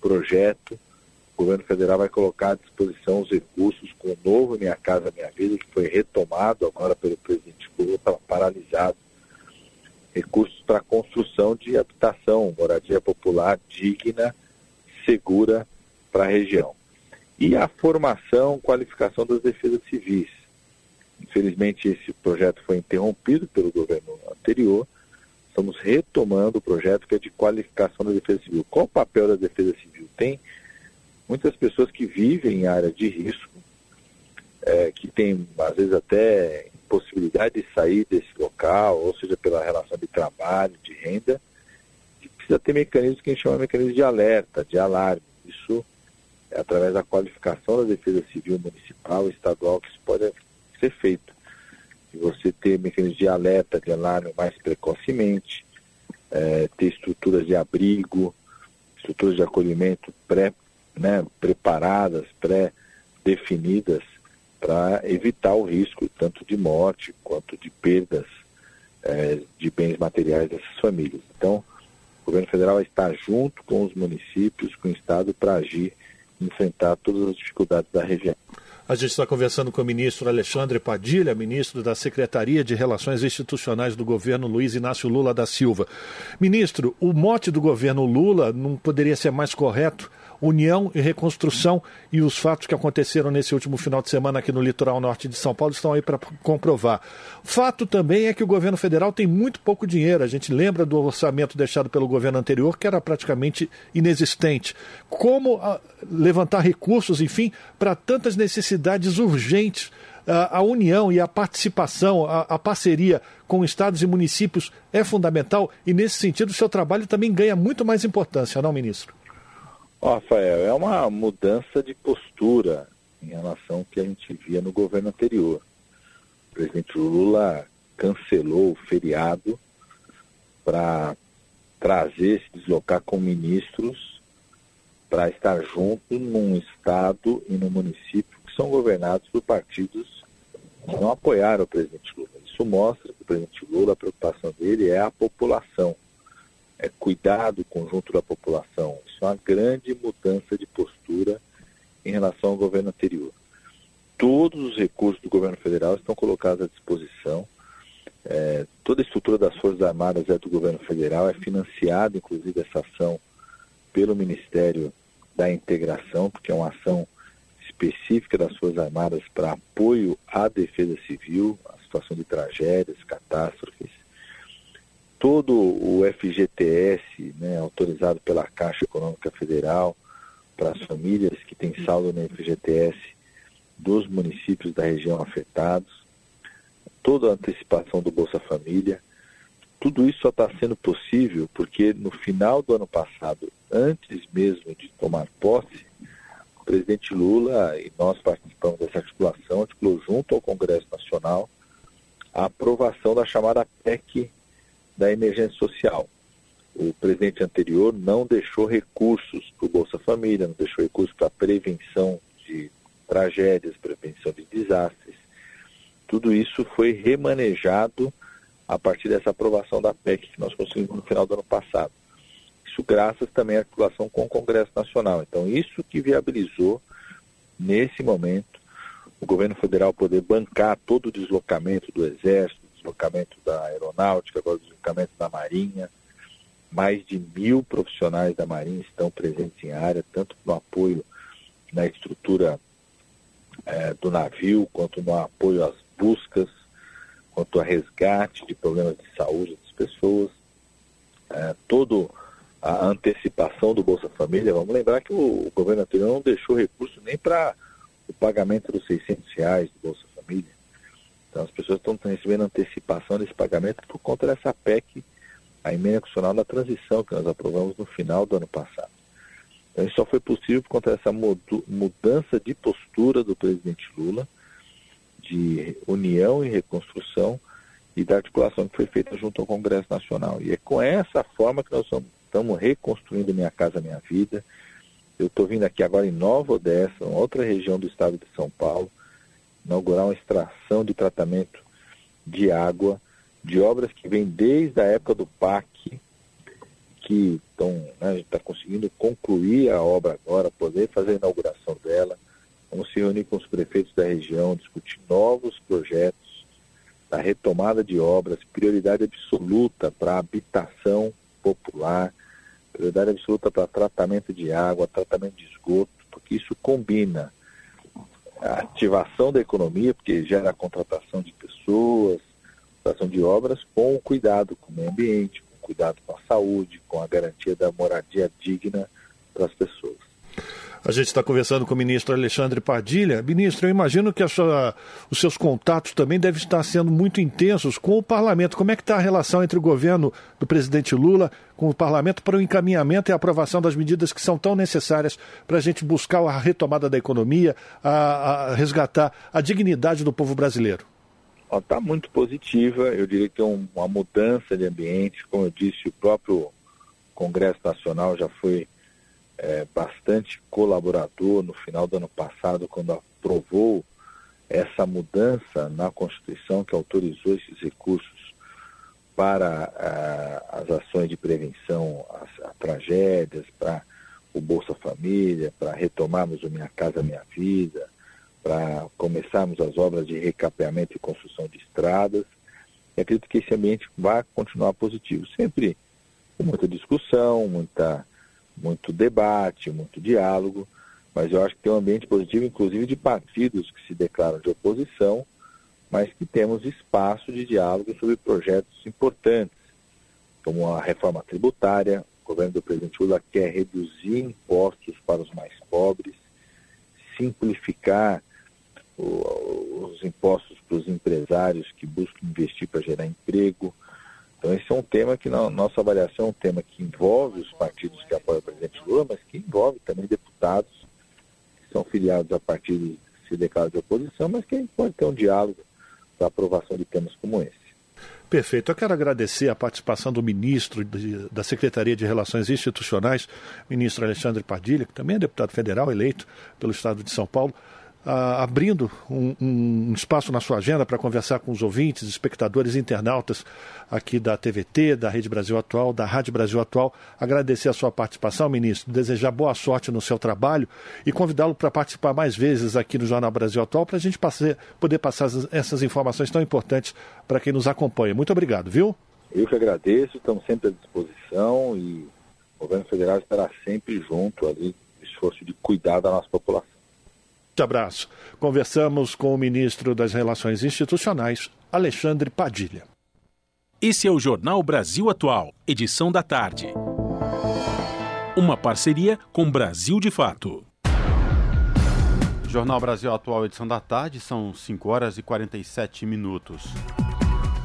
projeto, o governo federal vai colocar à disposição os recursos com o novo Minha Casa Minha Vida, que foi retomado agora pelo presidente Lula, estava paralisado. Recursos para construção de habitação, moradia popular digna, segura para a região. E a formação, qualificação das defesas civis. Infelizmente, esse projeto foi interrompido pelo governo anterior. Estamos retomando o projeto que é de qualificação da Defesa Civil. Qual o papel da Defesa Civil? Tem muitas pessoas que vivem em áreas de risco, é, que têm, às vezes, até possibilidade de sair desse local, ou seja, pela relação de trabalho, de renda, que precisa ter mecanismos que a gente chama de mecanismos de alerta, de alarme. Isso é através da qualificação da Defesa Civil Municipal Estadual que isso pode ser feito. E você ter mecanismos de alerta, de alarme mais precocemente, é, ter estruturas de abrigo, estruturas de acolhimento pré, né, preparadas, pré-definidas, para evitar o risco tanto de morte quanto de perdas é, de bens materiais dessas famílias. Então, o governo federal está junto com os municípios, com o Estado, para agir enfrentar todas as dificuldades da região. A gente está conversando com o ministro Alexandre Padilha, ministro da Secretaria de Relações Institucionais do governo Luiz Inácio Lula da Silva. Ministro, o mote do governo Lula não poderia ser mais correto união e reconstrução e os fatos que aconteceram nesse último final de semana aqui no litoral norte de São Paulo estão aí para comprovar. Fato também é que o governo federal tem muito pouco dinheiro. A gente lembra do orçamento deixado pelo governo anterior, que era praticamente inexistente. Como ah, levantar recursos, enfim, para tantas necessidades urgentes a, união e a participação, a, parceria com estados e municípios é fundamental e, nesse sentido, o seu trabalho também ganha muito mais importância, não, ministro? Oh, Rafael, é uma mudança de postura em relação ao que a gente via no governo anterior. O presidente Lula cancelou o feriado para trazer, se deslocar com ministros para estar junto num estado e num município que são governados por partidos que não apoiaram o presidente Lula. Isso mostra que o presidente Lula, a preocupação dele é a população é, cuidar do conjunto da população. Isso é uma grande mudança de postura em relação ao governo anterior. Todos os recursos do governo federal estão colocados à disposição. É, toda a estrutura das Forças Armadas é do governo federal, é financiada, inclusive, essa ação pelo Ministério da Integração, porque é uma ação específica das Forças Armadas para apoio à defesa civil, à situação de tragédias, catástrofes, todo o FGTS, né, autorizado pela Caixa Econômica Federal, para as famílias que têm saldo no FGTS dos municípios da região afetados, toda a antecipação do Bolsa Família, tudo isso só está sendo possível porque no final do ano passado, antes mesmo de tomar posse, o presidente Lula e nós participamos dessa articulação, articulou junto ao Congresso Nacional a aprovação da chamada PEC da emergência social. O presidente anterior não deixou recursos para o Bolsa Família, não deixou recursos para prevenção de tragédias, prevenção de desastres. Tudo isso foi remanejado a partir dessa aprovação da PEC que nós conseguimos no final do ano passado. Isso graças também à articulação com o Congresso Nacional. Então, isso que viabilizou, nesse momento, o governo federal poder bancar todo o deslocamento do Exército, deslocamento da aeronáutica, agora o deslocamento da marinha. Mais de mil profissionais da marinha estão presentes em área, tanto no apoio na estrutura é, do navio, quanto no apoio às buscas, quanto a resgate de problemas de saúde das pessoas. É, todo a antecipação do Bolsa Família, vamos lembrar que o, o governo anterior não deixou recurso nem para o pagamento dos 600 reais do Bolsa Família. Então as pessoas estão recebendo antecipação desse pagamento por conta dessa PEC, a emenda constitucional da transição que nós aprovamos no final do ano passado. Então isso só foi possível por conta dessa mudança de postura do presidente Lula, de união e reconstrução e da articulação que foi feita junto ao Congresso Nacional. E é com essa forma que nós estamos reconstruindo Minha Casa Minha Vida. Eu estou vindo aqui agora em Nova Odessa, outra região do estado de São Paulo, inaugurar uma extração de tratamento de água, de obras que vêm desde a época do PAC, que estão, né, a gente está conseguindo concluir a obra agora, poder fazer a inauguração dela. Vamos se reunir com os prefeitos da região, discutir novos projetos da retomada de obras, prioridade absoluta para habitação popular, prioridade absoluta para tratamento de água, tratamento de esgoto, porque isso combina a ativação da economia, porque gera a contratação de pessoas, contratação de obras, com cuidado com o meio ambiente, com cuidado com a saúde, com a garantia da moradia digna para as pessoas. A gente está conversando com o ministro Alexandre Padilha. Ministro, eu imagino que sua, os seus contatos também devem estar sendo muito intensos com o parlamento. Como é que está a relação entre o governo do presidente Lula com o parlamento para o encaminhamento e aprovação das medidas que são tão necessárias para a gente buscar a retomada da economia, a, a resgatar a dignidade do povo brasileiro? Está muito positiva, eu diria que é uma mudança de ambiente. Como eu disse, o próprio Congresso Nacional já foi é, bastante colaborador no final do ano passado, quando aprovou essa mudança na Constituição que autorizou esses recursos para a, as ações de prevenção às, tragédias, para o Bolsa Família, para retomarmos o Minha Casa Minha Vida, para começarmos as obras de recapeamento e construção de estradas. E acredito que esse ambiente vai continuar positivo, sempre com muita discussão, muita muito debate, muito diálogo, mas eu acho que tem um ambiente positivo, inclusive de partidos que se declaram de oposição, mas que temos espaço de diálogo sobre projetos importantes, como a reforma tributária. O governo do presidente Lula quer reduzir impostos para os mais pobres, simplificar os impostos para os empresários que buscam investir para gerar emprego, então esse é um tema que na nossa avaliação é um tema que envolve os partidos que apoiam o presidente Lula, mas que envolve também deputados que são filiados a partidos que se declaram de oposição, mas que pode ter um diálogo para aprovação de temas como esse. Perfeito. Eu quero agradecer a participação do ministro de, da Secretaria de Relações Institucionais, ministro Alexandre Padilha, que também é deputado federal eleito pelo Estado de São Paulo ah, abrindo um, um, espaço na sua agenda para conversar com os ouvintes, espectadores, internautas aqui da TVT, da Rede Brasil Atual, da Rádio Brasil Atual. Agradecer a sua participação, ministro, desejar boa sorte no seu trabalho e convidá-lo para participar mais vezes aqui no Jornal Brasil Atual para a gente passe, poder passar essas informações tão importantes para quem nos acompanha. Muito obrigado, viu? Eu que agradeço, estamos sempre à disposição e o governo federal estará sempre junto ali, esforço de cuidar da nossa população. Forte abraço. Conversamos com o ministro das Relações Institucionais, Alexandre Padilha. Esse é o Jornal Brasil Atual, edição da tarde. Uma parceria com Brasil de Fato. Jornal Brasil Atual, edição da tarde, são 5 horas e 47 minutos.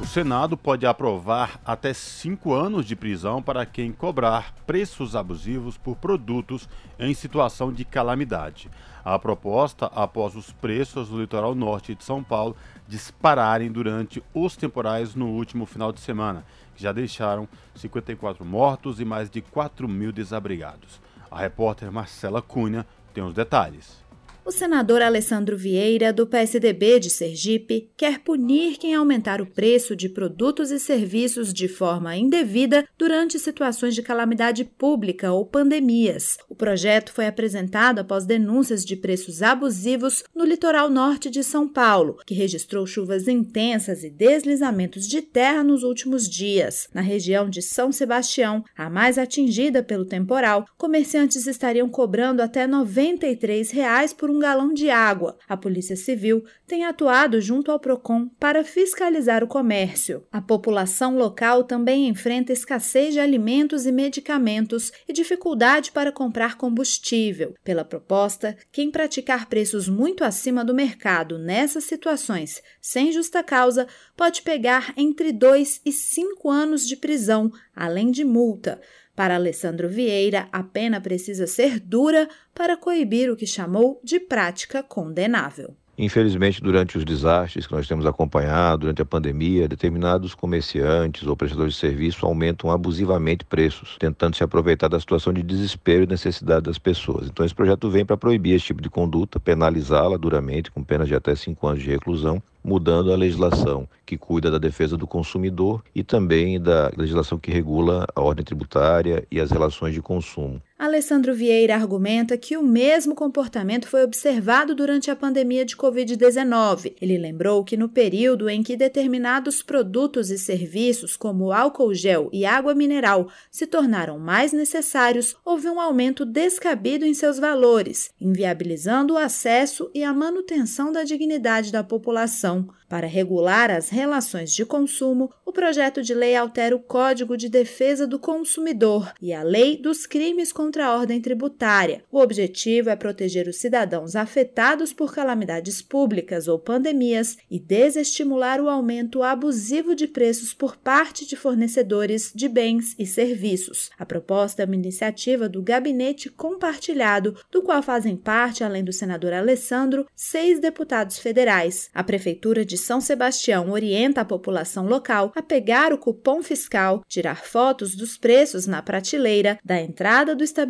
O Senado pode aprovar até cinco anos de prisão para quem cobrar preços abusivos por produtos em situação de calamidade. A proposta após os preços do litoral norte de São Paulo dispararem durante os temporais no último final de semana, que já deixaram 54 mortos e mais de 4 mil desabrigados. A repórter Marcela Cunha tem os detalhes. O senador Alessandro Vieira, do PSDB de Sergipe, quer punir quem aumentar o preço de produtos e serviços de forma indevida durante situações de calamidade pública ou pandemias. O projeto foi apresentado após denúncias de preços abusivos no litoral norte de São Paulo, que registrou chuvas intensas e deslizamentos de terra nos últimos dias. Na região de São Sebastião, a mais atingida pelo temporal, comerciantes estariam cobrando até 93 reais por um galão de água. A Polícia Civil tem atuado junto ao Procon para fiscalizar o comércio. A população local também enfrenta escassez de alimentos e medicamentos e dificuldade para comprar combustível. Pela proposta, quem praticar preços muito acima do mercado nessas situações, sem justa causa, pode pegar entre 2 e 5 anos de prisão, além de multa. Para Alessandro Vieira, a pena precisa ser dura para coibir o que chamou de prática condenável. Infelizmente, durante os desastres que nós temos acompanhado, durante a pandemia, determinados comerciantes ou prestadores de serviço aumentam abusivamente preços, tentando se aproveitar da situação de desespero e necessidade das pessoas. Então, esse projeto vem para proibir esse tipo de conduta, penalizá-la duramente, com penas de até cinco anos de reclusão, mudando a legislação que cuida da defesa do consumidor e também da legislação que regula a ordem tributária e as relações de consumo. Alessandro Vieira argumenta que o mesmo comportamento foi observado durante a pandemia de Covid-19. Ele lembrou que no período em que determinados produtos e serviços, como álcool gel e água mineral, se tornaram mais necessários, houve um aumento descabido em seus valores, inviabilizando o acesso e a manutenção da dignidade da população. Para regular as relações de consumo, o projeto de lei altera o Código de Defesa do Consumidor e a Lei dos Crimes contra a Ordem Tributária. O objetivo é proteger os cidadãos afetados por calamidades públicas ou pandemias e desestimular o aumento abusivo de preços por parte de fornecedores de bens e serviços. A proposta é uma iniciativa do Gabinete Compartilhado, do qual fazem parte, além do senador Alessandro, seis deputados federais. A Prefeitura de são Sebastião orienta a população local a pegar o cupom fiscal, tirar fotos dos preços na prateleira da entrada do estabelecimento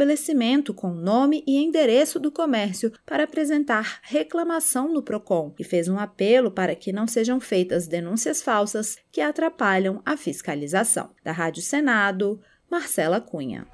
com nome e endereço do comércio para apresentar reclamação no Procon e fez um apelo para que não sejam feitas denúncias falsas que atrapalham a fiscalização. Da Rádio Senado, Marcela Cunha.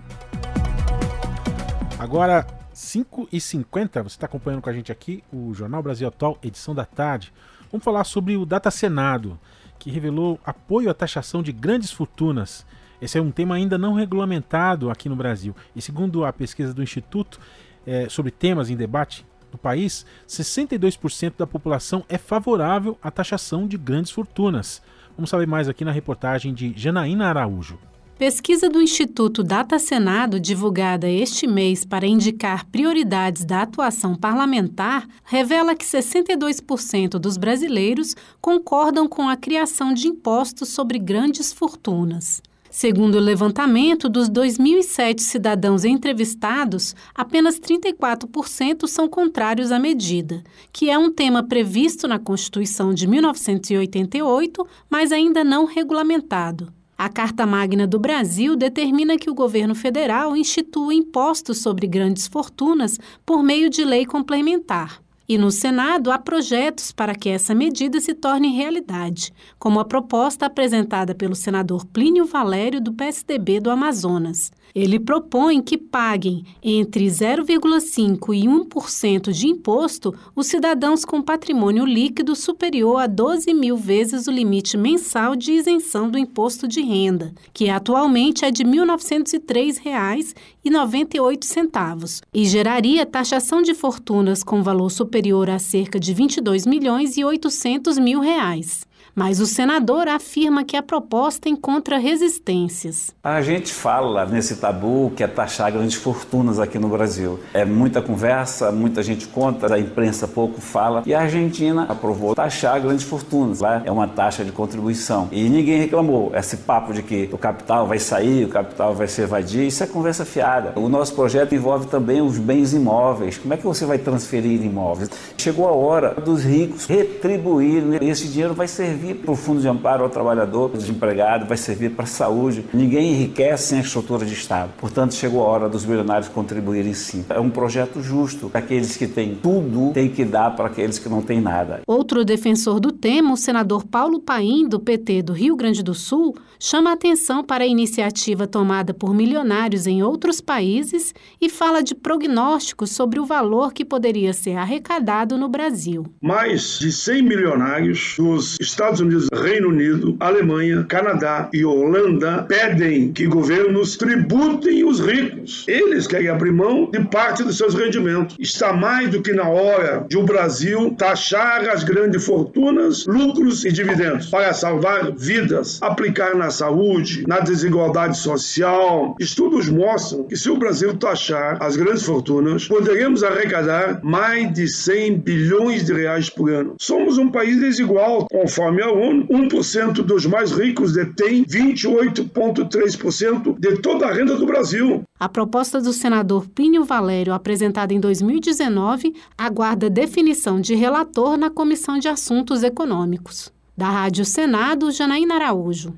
Agora, 5h50, você está acompanhando com a gente aqui o Jornal Brasil Atual, edição da tarde. Vamos falar sobre o Data Senado, que revelou apoio à taxação de grandes fortunas. Esse é um tema ainda não regulamentado aqui no Brasil. E segundo a pesquisa do Instituto é, sobre temas em debate no país, 62% da população é favorável à taxação de grandes fortunas. Vamos saber mais aqui na reportagem de Janaína Araújo. Pesquisa do Instituto Data Senado, divulgada este mês para indicar prioridades da atuação parlamentar, revela que 62% dos brasileiros concordam com a criação de impostos sobre grandes fortunas. Segundo o levantamento dos 2.007 cidadãos entrevistados, apenas 34% são contrários à medida, que é um tema previsto na Constituição de 1988, mas ainda não regulamentado. A Carta Magna do Brasil determina que o governo federal institua impostos sobre grandes fortunas por meio de lei complementar. E no Senado há projetos para que essa medida se torne realidade, como a proposta apresentada pelo senador Plínio Valério do PSDB do Amazonas. Ele propõe que paguem entre 0,5% e 1% de imposto os cidadãos com patrimônio líquido superior a 12 mil vezes o limite mensal de isenção do imposto de renda, que atualmente é de R$ 1.903,98, e geraria taxação de fortunas com valor superior a cerca de 22 milhões e 800 mil reais. Mas o senador afirma que a proposta encontra resistências. A gente fala nesse tabu que é taxar grandes fortunas aqui no Brasil. É muita conversa, muita gente conta, a imprensa pouco fala. E a Argentina aprovou taxar grandes fortunas. Lá é uma taxa de contribuição. E ninguém reclamou. Esse papo de que o capital vai sair, o capital vai se evadir, isso é conversa fiada. O nosso projeto envolve também os bens imóveis. Como é que você vai transferir imóveis? Chegou a hora dos ricos retribuírem. Esse dinheiro vai servir servir para o fundo de amparo ao trabalhador desempregado, vai servir para a saúde. Ninguém enriquece sem a estrutura de Estado. Portanto, chegou a hora dos bilionários contribuírem sim. É um projeto justo. Aqueles que têm tudo têm que dar para aqueles que não têm nada. Outro defensor do tema, o senador Paulo Paim, do PT do Rio Grande do Sul, chama a atenção para a iniciativa tomada por milionários em outros países e fala de prognósticos sobre o valor que poderia ser arrecadado no Brasil. Mais de 100 milionários dos Estados Estados Unidos, Reino Unido, Alemanha, Canadá e Holanda pedem que governos tributem os ricos. Eles querem abrir mão de parte dos seus rendimentos. Está mais do que na hora de o Brasil taxar as grandes fortunas, lucros e dividendos para salvar vidas, aplicar na saúde, na desigualdade social. Estudos mostram que se o Brasil taxar as grandes fortunas, poderemos arrecadar mais de 100 bilhões de reais por ano. Somos um país desigual, conforme a a ONU, 1% dos mais ricos detém 28,3% de toda a renda do Brasil. A proposta do senador Plínio Valério, apresentada em 2019, aguarda definição de relator na Comissão de Assuntos Econômicos. Da Rádio Senado, Janaína Araújo.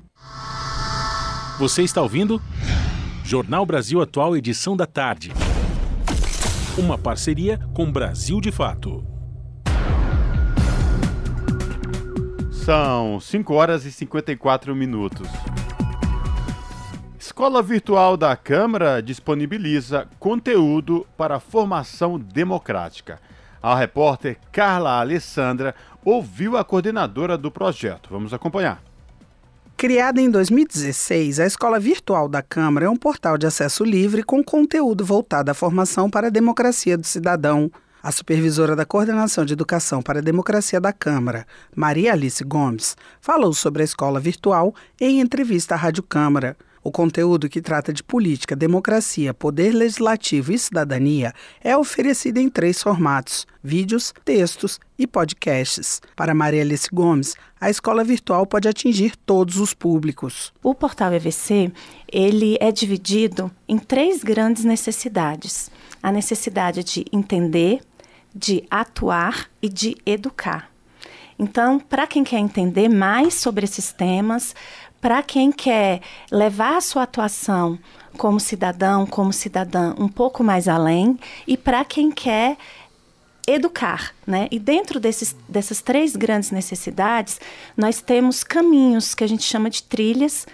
Você está ouvindo? Jornal Brasil Atual, edição da tarde. Uma parceria com Brasil de Fato. São 5 horas e 54 minutos. escola virtual da Câmara disponibiliza conteúdo para formação democrática. A repórter Carla Alessandra ouviu a coordenadora do projeto. Vamos acompanhar. Criada em 2016, a Escola Virtual da Câmara é um portal de acesso livre com conteúdo voltado à formação para a democracia do cidadão. A supervisora da Coordenação de Educação para a Democracia da Câmara, Maria Alice Gomes, falou sobre a escola virtual em entrevista à Rádio Câmara. O conteúdo que trata de política, democracia, poder legislativo e cidadania é oferecido em três formatos: vídeos, textos e podcasts. Para Maria Alice Gomes, a escola virtual pode atingir todos os públicos. O portal EVC, ele é dividido em três grandes necessidades: a necessidade de entender, de atuar e de educar. Então, para quem quer entender mais sobre esses temas, para quem quer levar a sua atuação como cidadão, como cidadã um pouco mais além, e para quem quer educar, né? E dentro desses, dessas três grandes necessidades, nós temos caminhos que a gente chama de trilhas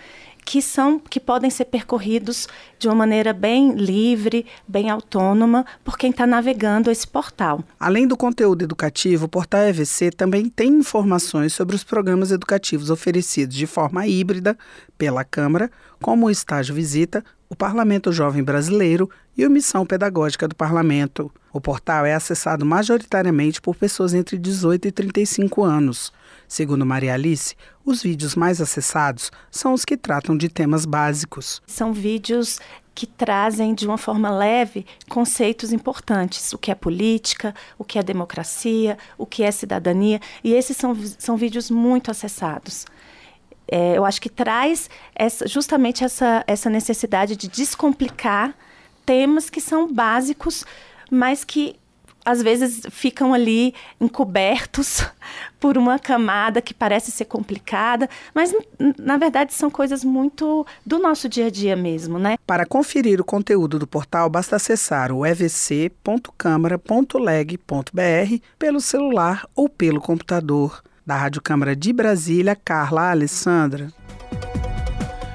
que são que podem ser percorridos de uma maneira bem livre, bem autônoma, por quem está navegando esse portal. Além do conteúdo educativo, o portal EVC também tem informações sobre os programas educativos oferecidos de forma híbrida pela Câmara, como o estágio visita, o Parlamento Jovem Brasileiro e a Missão Pedagógica do Parlamento. O portal é acessado majoritariamente por pessoas entre 18 e 35 anos. Segundo Maria Alice, os vídeos mais acessados são os que tratam de temas básicos. São vídeos que trazem de uma forma leve conceitos importantes, o que é política, o que é democracia, o que é cidadania, e esses são, são vídeos muito acessados. É, eu acho que traz essa, justamente essa, essa necessidade de descomplicar temas que são básicos, mas que às vezes ficam ali encobertos por uma camada que parece ser complicada, mas na verdade são coisas muito do nosso dia a dia mesmo, né? Para conferir o conteúdo do portal, basta acessar o evc.câmara.leg.br pelo celular ou pelo computador. Da Rádio Câmara de Brasília, Carla Alessandra.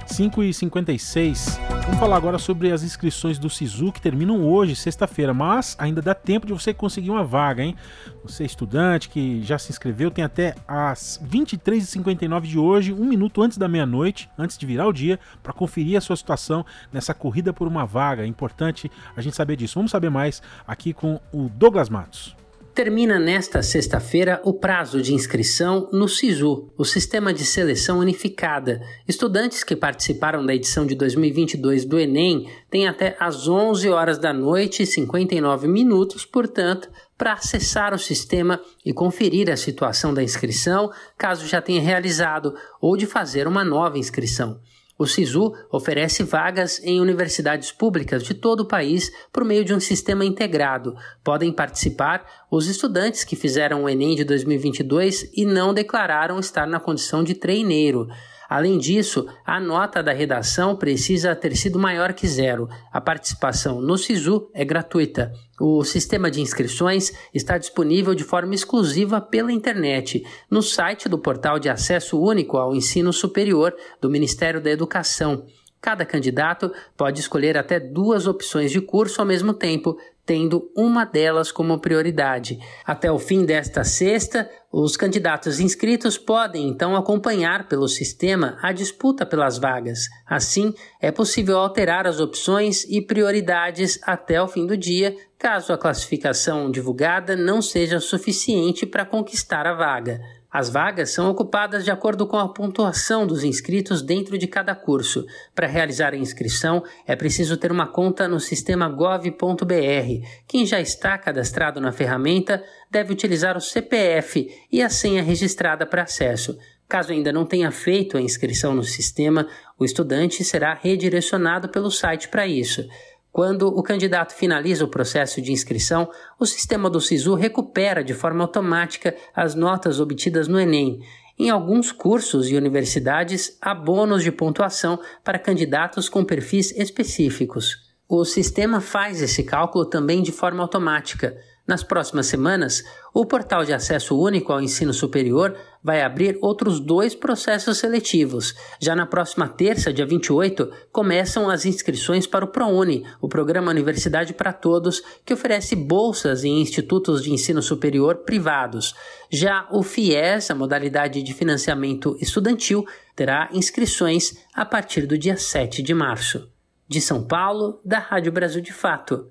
5h56. Vamos falar agora sobre as inscrições do SISU que terminam hoje, sexta-feira, mas ainda dá tempo de você conseguir uma vaga, hein? Você é estudante que já se inscreveu, tem até às 23h59 de hoje, um minuto antes da meia-noite, antes de virar o dia, para conferir a sua situação nessa corrida por uma vaga. É importante a gente saber disso. Vamos saber mais aqui com o Douglas Matos. Termina nesta sexta-feira o prazo de inscrição no SISU, o Sistema de Seleção Unificada. Estudantes que participaram da edição de 2022 do Enem têm até às 11 horas da noite e 59 minutos, portanto, para acessar o sistema e conferir a situação da inscrição, caso já tenha realizado, ou de fazer uma nova inscrição. O SISU oferece vagas em universidades públicas de todo o país por meio de um sistema integrado. Podem participar os estudantes que fizeram o Enem de 2022 e não declararam estar na condição de treineiro. Além disso, a nota da redação precisa ter sido maior que zero. A participação no SISU é gratuita. O sistema de inscrições está disponível de forma exclusiva pela internet, no site do Portal de Acesso Único ao Ensino Superior do Ministério da Educação. Cada candidato pode escolher até duas opções de curso ao mesmo tempo, tendo uma delas como prioridade. Até o fim desta sexta, os candidatos inscritos podem então acompanhar pelo sistema a disputa pelas vagas. Assim, é possível alterar as opções e prioridades até o fim do dia, caso a classificação divulgada não seja suficiente para conquistar a vaga. As vagas são ocupadas de acordo com a pontuação dos inscritos dentro de cada curso. Para realizar a inscrição, é preciso ter uma conta no sistema gov.br. Quem já está cadastrado na ferramenta deve utilizar o CPF e a senha registrada para acesso. Caso ainda não tenha feito a inscrição no sistema, o estudante será redirecionado pelo site para isso. Quando o candidato finaliza o processo de inscrição, o sistema do SISU recupera de forma automática as notas obtidas no Enem. Em alguns cursos e universidades, há bônus de pontuação para candidatos com perfis específicos. O sistema faz esse cálculo também de forma automática. Nas próximas semanas, o portal de acesso único ao ensino superior vai abrir outros dois processos seletivos. Já na próxima terça, dia 28, começam as inscrições para o ProUni, o Programa Universidade para Todos, que oferece bolsas em institutos de ensino superior privados. Já o FIES, a modalidade de financiamento estudantil, terá inscrições a partir do dia 7 de março. De São Paulo, da Rádio Brasil de Fato.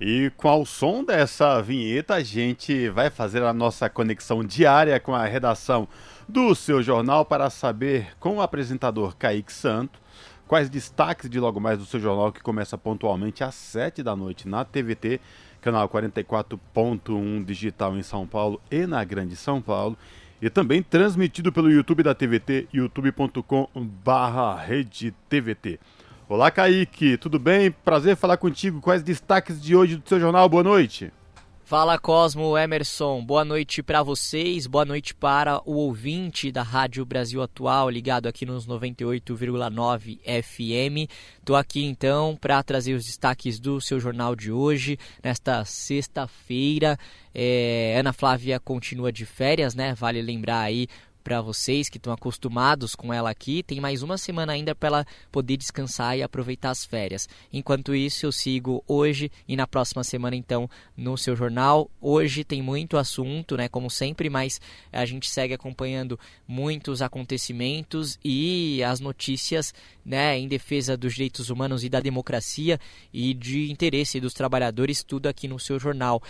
E com o som dessa vinheta, a gente vai fazer a nossa conexão diária com a redação do seu jornal para saber com o apresentador Kaique Santo quais destaques de logo mais do seu jornal que começa pontualmente às 7 da noite na TVT, canal 44.1 digital em São Paulo e na Grande São Paulo, e também transmitido pelo YouTube da TVT, youtube.com/rede-tvt. Olá, Kaique, tudo bem? Prazer falar contigo. Quais destaques de hoje do seu jornal? Boa noite. Fala Cosmo Emerson, boa noite para vocês, boa noite para o ouvinte da Rádio Brasil Atual, ligado aqui nos 98,9 FM. Tô aqui então para trazer os destaques do seu jornal de hoje, nesta sexta-feira. É, Ana Flávia continua de férias, né? Vale lembrar aí para vocês que estão acostumados com ela aqui. Tem mais uma semana ainda para ela poder descansar e aproveitar as férias. Enquanto isso, eu sigo hoje e na próxima semana, então, no seu jornal. Hoje tem muito assunto, né? Como sempre, mas a gente segue acompanhando muitos acontecimentos e as notícias, né? Em defesa dos direitos humanos e da democracia e de interesse dos trabalhadores, tudo aqui no seu jornal.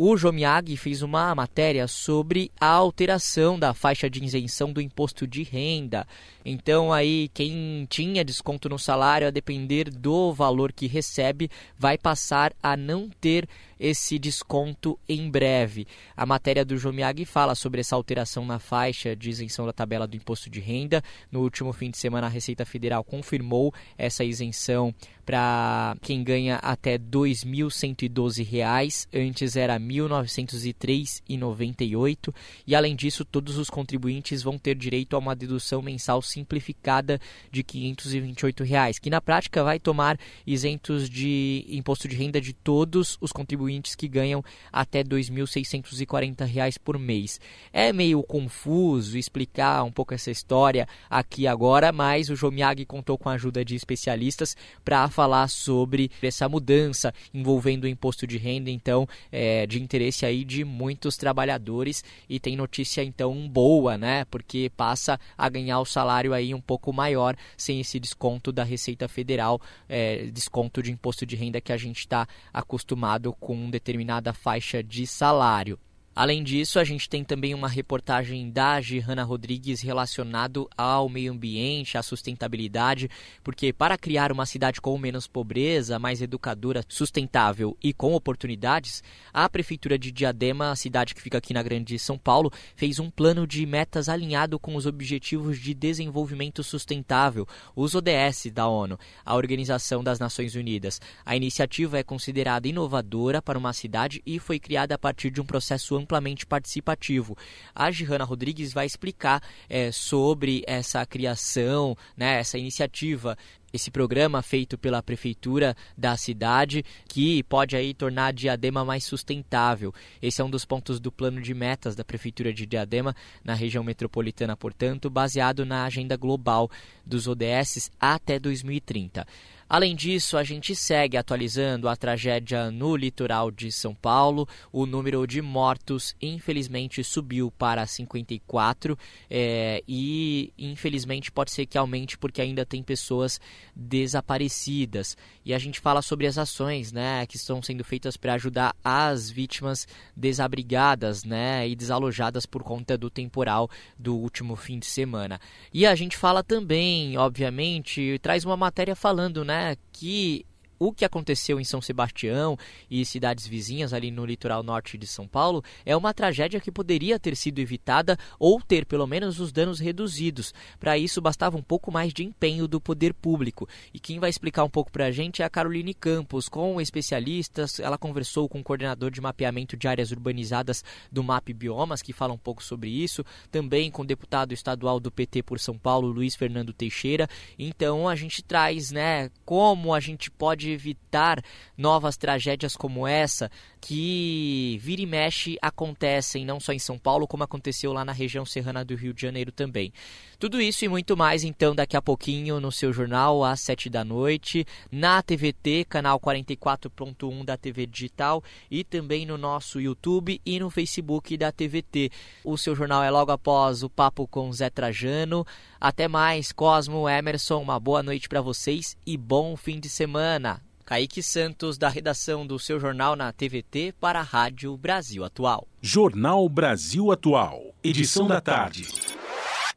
O Jomiag fez uma matéria sobre a alteração da faixa de isenção do imposto de renda. Então aí quem tinha desconto no salário a depender do valor que recebe vai passar a não ter esse desconto em breve. A matéria do Jomiag fala sobre essa alteração na faixa de isenção da tabela do imposto de renda. No último fim de semana, a Receita Federal confirmou essa isenção para quem ganha até R$ 2.112, antes era R$ 1.903,98, e além disso, todos os contribuintes vão ter direito a uma dedução mensal simplificada de 528 reais, que na prática vai tomar isentos de imposto de renda de todos os contribuintes que ganham até R$ 2.640 por mês. É meio confuso explicar um pouco essa história aqui agora, mas o Jomiag contou com a ajuda de especialistas para falar sobre essa mudança envolvendo o imposto de renda, então, é, de interesse aí de muitos trabalhadores e tem notícia então boa, né? Porque passa a ganhar o salário aí um pouco maior sem esse desconto da Receita Federal, é, desconto de imposto de renda que a gente está acostumado com determinada faixa de salário. Além disso, a gente tem também uma reportagem da Gihanna Rodrigues relacionado ao meio ambiente, à sustentabilidade, porque para criar uma cidade com menos pobreza, mais educadora, sustentável e com oportunidades, a prefeitura de Diadema, a cidade que fica aqui na Grande São Paulo, fez um plano de metas alinhado com os Objetivos de Desenvolvimento Sustentável, os ODS da ONU, a Organização das Nações Unidas. A iniciativa é considerada inovadora para uma cidade e foi criada a partir de um processo amplamente participativo. A Gihanna Rodrigues vai explicar é, sobre essa criação, né, essa iniciativa esse programa feito pela prefeitura da cidade que pode aí tornar Diadema mais sustentável. Esse é um dos pontos do plano de metas da prefeitura de Diadema na região metropolitana, portanto, baseado na agenda global dos ODS até 2030. Além disso, a gente segue atualizando a tragédia no litoral de São Paulo. O número de mortos, infelizmente, subiu para 54 é, e, infelizmente, pode ser que aumente porque ainda tem pessoas desaparecidas. E a gente fala sobre as ações né, que estão sendo feitas para ajudar as vítimas desabrigadas né, e desalojadas por conta do temporal do último fim de semana. E a gente fala também, obviamente, traz uma matéria falando, né? Que o que aconteceu em São Sebastião e cidades vizinhas ali no litoral norte de São Paulo é uma tragédia que poderia ter sido evitada ou ter pelo menos os danos reduzidos. Para isso bastava um pouco mais de empenho do poder público. E quem vai explicar um pouco para a gente é a Caroline Campos, com especialistas. Ela conversou com o coordenador de mapeamento de áreas urbanizadas do MAP Biomas, que fala um pouco sobre isso, também com o deputado estadual do PT por São Paulo, Luiz Fernando Teixeira. Então a gente traz, né, como a gente pode de evitar novas tragédias como essa que vira e mexe acontecem não só em São Paulo, como aconteceu lá na região serrana do Rio de Janeiro também. Tudo isso e muito mais, então, daqui a pouquinho no seu jornal, às 7 da noite, na TVT, canal 44.1 da TV Digital e também no nosso YouTube e no Facebook da TVT. O seu jornal é logo após o Papo com Zé Trajano. Até mais, Cosmo, Emerson, uma boa noite para vocês e bom fim de semana. Kaique Santos, da redação do seu jornal na TVT, para a Rádio Brasil Atual. Jornal Brasil Atual, edição da tarde.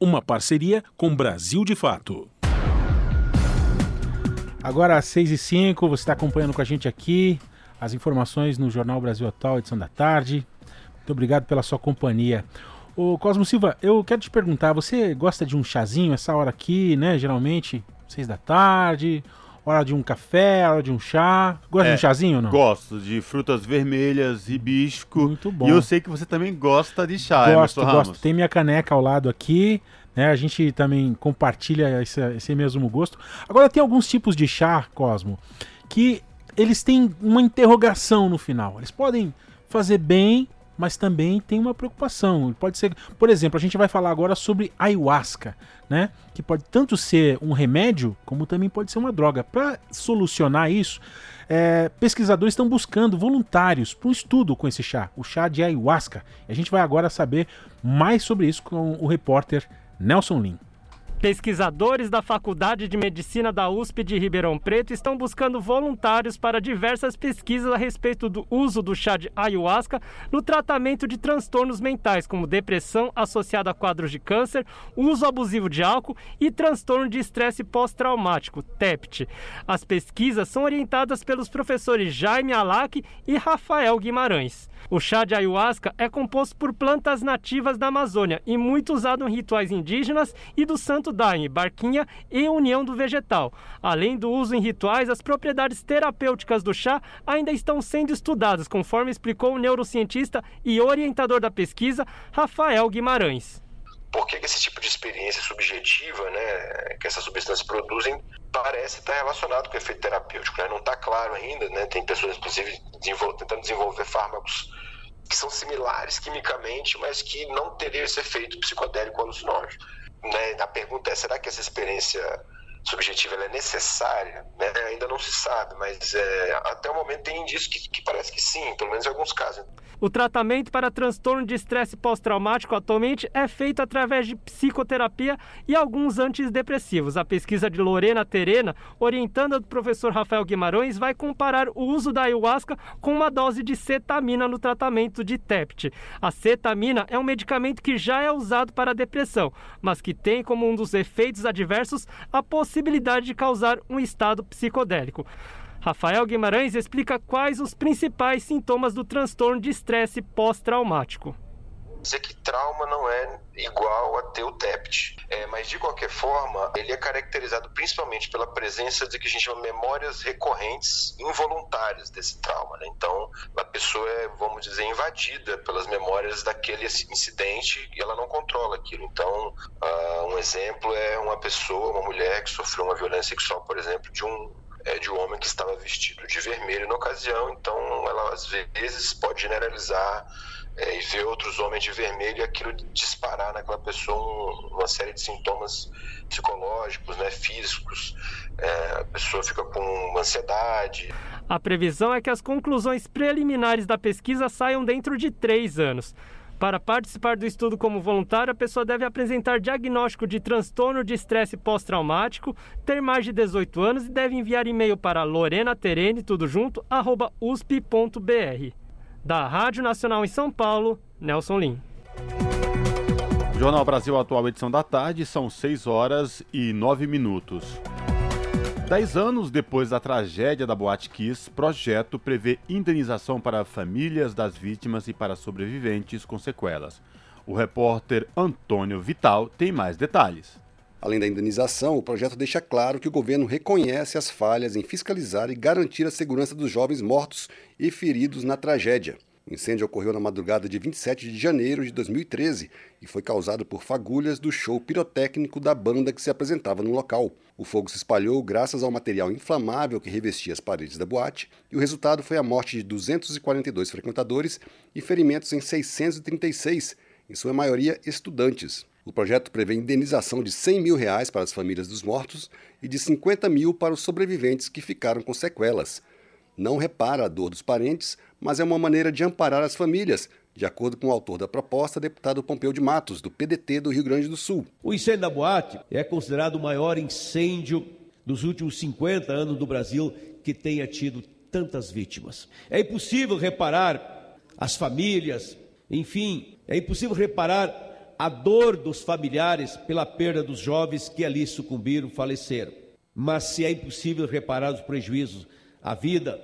Uma parceria com Brasil de Fato. Agora às 6 e 5 você está acompanhando com a gente aqui as informações no Jornal Brasil Atual, edição da tarde. Muito obrigado pela sua companhia. Ô Cosmo Silva, eu quero te perguntar, você gosta de um chazinho essa hora aqui, né? Geralmente, seis da tarde, hora de um café, hora de um chá. Gosta é, de um chazinho ou não? Gosto de frutas vermelhas, hibisco. Muito bom. E eu sei que você também gosta de chá, Gosto, gosto. Tem minha caneca ao lado aqui. Né, a gente também compartilha esse, esse mesmo gosto. Agora tem alguns tipos de chá, Cosmo, que eles têm uma interrogação no final. Eles podem fazer bem, mas também tem uma preocupação. Pode ser, por exemplo, a gente vai falar agora sobre ayahuasca né? Que pode tanto ser um remédio, como também pode ser uma droga. Para solucionar isso, é, pesquisadores estão buscando voluntários para um estudo com esse chá, o chá de ayahuasca. E a gente vai agora saber mais sobre isso com o repórter Nelson Lin. Pesquisadores da Faculdade de Medicina da USP de Ribeirão Preto estão buscando voluntários para diversas pesquisas a respeito do uso do chá de ayahuasca no tratamento de transtornos mentais, como depressão associada a quadros de câncer, uso abusivo de álcool e transtorno de estresse pós-traumático, TEPT. As pesquisas são orientadas pelos professores Jaime Alac e Rafael Guimarães. O chá de ayahuasca é composto por plantas nativas da Amazônia e muito usado em rituais indígenas e do Santo Daime, Barquinha e União do Vegetal. Além do uso em rituais, as propriedades terapêuticas do chá ainda estão sendo estudadas, conforme explicou o neurocientista e orientador da pesquisa, Rafael Guimarães por que esse tipo de experiência subjetiva né, que essas substâncias produzem parece estar relacionado com o efeito terapêutico. Né? Não está claro ainda, né? tem pessoas, inclusive, desenvol tentando desenvolver fármacos que são similares quimicamente, mas que não teriam esse efeito psicodélico alucinógeno. Né? A pergunta é, será que essa experiência subjetiva é necessária? Né? Ainda não se sabe, mas é, até o momento tem indícios que, que parece que sim, pelo menos em alguns casos. O tratamento para transtorno de estresse pós-traumático atualmente é feito através de psicoterapia e alguns antidepressivos. A pesquisa de Lorena Terena, orientanda do professor Rafael Guimarães, vai comparar o uso da ayahuasca com uma dose de cetamina no tratamento de TEPT. A cetamina é um medicamento que já é usado para depressão, mas que tem como um dos efeitos adversos a possibilidade de causar um estado psicodélico. Rafael Guimarães explica quais os principais sintomas do transtorno de estresse pós-traumático. Dizer que trauma não é igual a ter o TEPT. É, mas, de qualquer forma, ele é caracterizado principalmente pela presença de que a gente chama memórias recorrentes involuntárias desse trauma. Né? Então, a pessoa é, vamos dizer, invadida pelas memórias daquele incidente e ela não controla aquilo. Então, uh, um exemplo é uma pessoa, uma mulher que sofreu uma violência sexual, por exemplo, de um é, de um homem que estava vestido de vermelho na ocasião, então ela às vezes pode generalizar é, e ver outros homens de vermelho e aquilo disparar naquela pessoa um, uma série de sintomas psicológicos, né, físicos, é, a pessoa fica com ansiedade. A previsão é que as conclusões preliminares da pesquisa saiam dentro de três anos. Para participar do estudo como voluntário, a pessoa deve apresentar diagnóstico de transtorno de estresse pós-traumático, ter mais de 18 anos e deve enviar e-mail para lorenaterene, tudo junto, arroba usp.br. Da Rádio Nacional em São Paulo, Nelson Lim. Jornal Brasil Atual, edição da tarde, são 6 horas e 9 minutos. Dez anos depois da tragédia da Boate Kiss, projeto prevê indenização para famílias das vítimas e para sobreviventes com sequelas. O repórter Antônio Vital tem mais detalhes. Além da indenização, o projeto deixa claro que o governo reconhece as falhas em fiscalizar e garantir a segurança dos jovens mortos e feridos na tragédia. O incêndio ocorreu na madrugada de 27 de janeiro de 2013 e foi causado por fagulhas do show pirotécnico da banda que se apresentava no local. O fogo se espalhou graças ao material inflamável que revestia as paredes da boate e o resultado foi a morte de 242 frequentadores e ferimentos em 636, em sua maioria estudantes. O projeto prevê indenização de 100 mil reais para as famílias dos mortos e de 50 mil para os sobreviventes que ficaram com sequelas. Não repara a dor dos parentes, mas é uma maneira de amparar as famílias, de acordo com o autor da proposta, deputado Pompeu de Matos, do PDT do Rio Grande do Sul. O incêndio da boate é considerado o maior incêndio dos últimos 50 anos do Brasil que tenha tido tantas vítimas. É impossível reparar as famílias, enfim, é impossível reparar a dor dos familiares pela perda dos jovens que ali sucumbiram, faleceram. Mas se é impossível reparar os prejuízos à vida,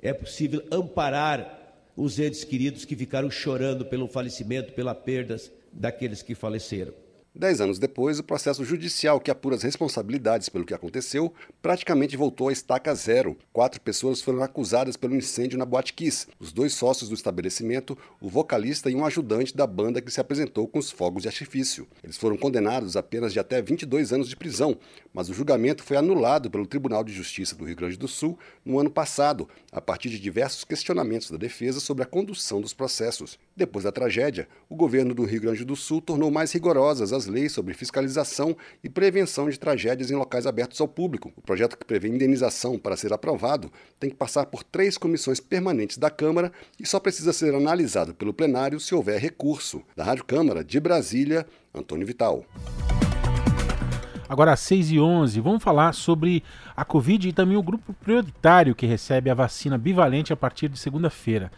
é possível amparar os entes queridos que ficaram chorando pelo falecimento, pela perda daqueles que faleceram. Dez anos depois, o processo judicial que apura as responsabilidades pelo que aconteceu praticamente voltou à estaca zero. Quatro pessoas foram acusadas pelo incêndio na Boate Kiss. Os dois sócios do estabelecimento, o vocalista e um ajudante da banda que se apresentou com os fogos de artifício. Eles foram condenados apenas de até 22 anos de prisão, mas o julgamento foi anulado pelo Tribunal de Justiça do Rio Grande do Sul no ano passado, a partir de diversos questionamentos da defesa sobre a condução dos processos. Depois da tragédia, o governo do Rio Grande do Sul tornou mais rigorosas as leis sobre fiscalização e prevenção de tragédias em locais abertos ao público. O projeto que prevê indenização para ser aprovado tem que passar por três comissões permanentes da Câmara e só precisa ser analisado pelo plenário se houver recurso. Da Rádio Câmara, de Brasília, Antônio Vital. Agora às 6 e 11 vamos falar sobre a Covid e também o grupo prioritário que recebe a vacina bivalente a partir de segunda-feira.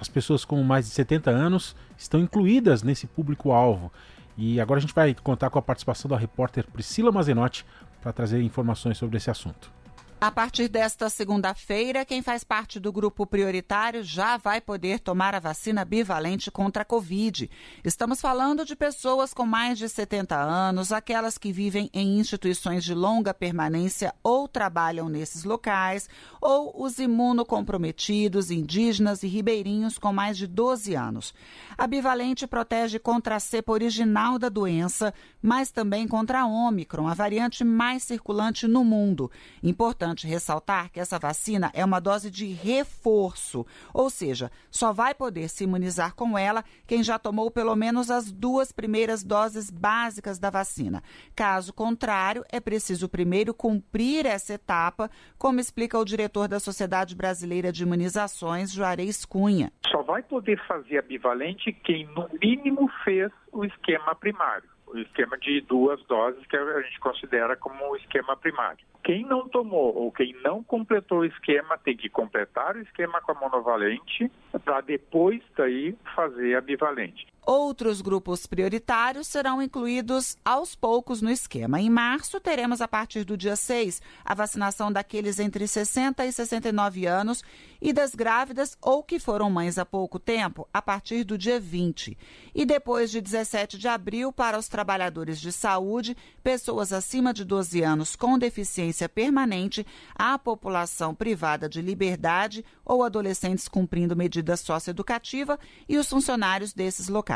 As pessoas com mais de 70 anos estão incluídas nesse público-alvo. E agora a gente vai contar com a participação da repórter Priscila Mazenotti para trazer informações sobre esse assunto. A partir desta segunda-feira, quem faz parte do grupo prioritário já vai poder tomar a vacina bivalente contra a Covid. Estamos falando de pessoas com mais de 70 anos, aquelas que vivem em instituições de longa permanência ou trabalham nesses locais, ou os imunocomprometidos, indígenas e ribeirinhos com mais de 12 anos. A bivalente protege contra a cepa original da doença, mas também contra a Ômicron, a variante mais circulante no mundo. Importante importante ressaltar que essa vacina é uma dose de reforço, ou seja, só vai poder se imunizar com ela quem já tomou pelo menos as duas primeiras doses básicas da vacina. Caso contrário, é preciso primeiro cumprir essa etapa, como explica o diretor da Sociedade Brasileira de Imunizações, Juarez Cunha. Só vai poder fazer a bivalente quem, no mínimo, fez o esquema primário o esquema de duas doses que a gente considera como o esquema primário. Quem não tomou ou quem não completou o esquema tem que completar o esquema com a monovalente para depois daí fazer a bivalente. Outros grupos prioritários serão incluídos aos poucos no esquema. Em março, teremos a partir do dia 6 a vacinação daqueles entre 60 e 69 anos e das grávidas ou que foram mães há pouco tempo, a partir do dia 20. E depois de 17 de abril, para os trabalhadores de saúde, pessoas acima de 12 anos com deficiência permanente, a população privada de liberdade ou adolescentes cumprindo medida socioeducativa e os funcionários desses locais.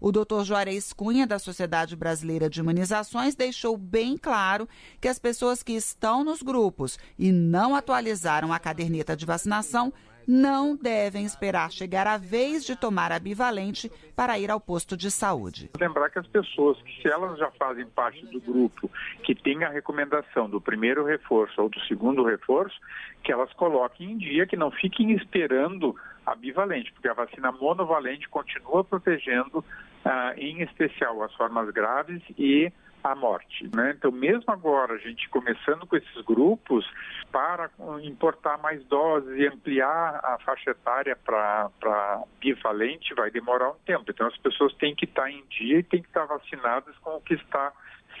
O doutor Juarez Cunha, da Sociedade Brasileira de Imunizações, deixou bem claro que as pessoas que estão nos grupos e não atualizaram a caderneta de vacinação não devem esperar chegar a vez de tomar a bivalente para ir ao posto de saúde. Lembrar que as pessoas que se elas já fazem parte do grupo que tem a recomendação do primeiro reforço ou do segundo reforço, que elas coloquem em dia, que não fiquem esperando a bivalente, porque a vacina monovalente continua protegendo, ah, em especial as formas graves e a morte. Né? Então, mesmo agora, a gente começando com esses grupos, para importar mais doses e ampliar a faixa etária para bivalente, vai demorar um tempo. Então, as pessoas têm que estar em dia e têm que estar vacinadas com o que está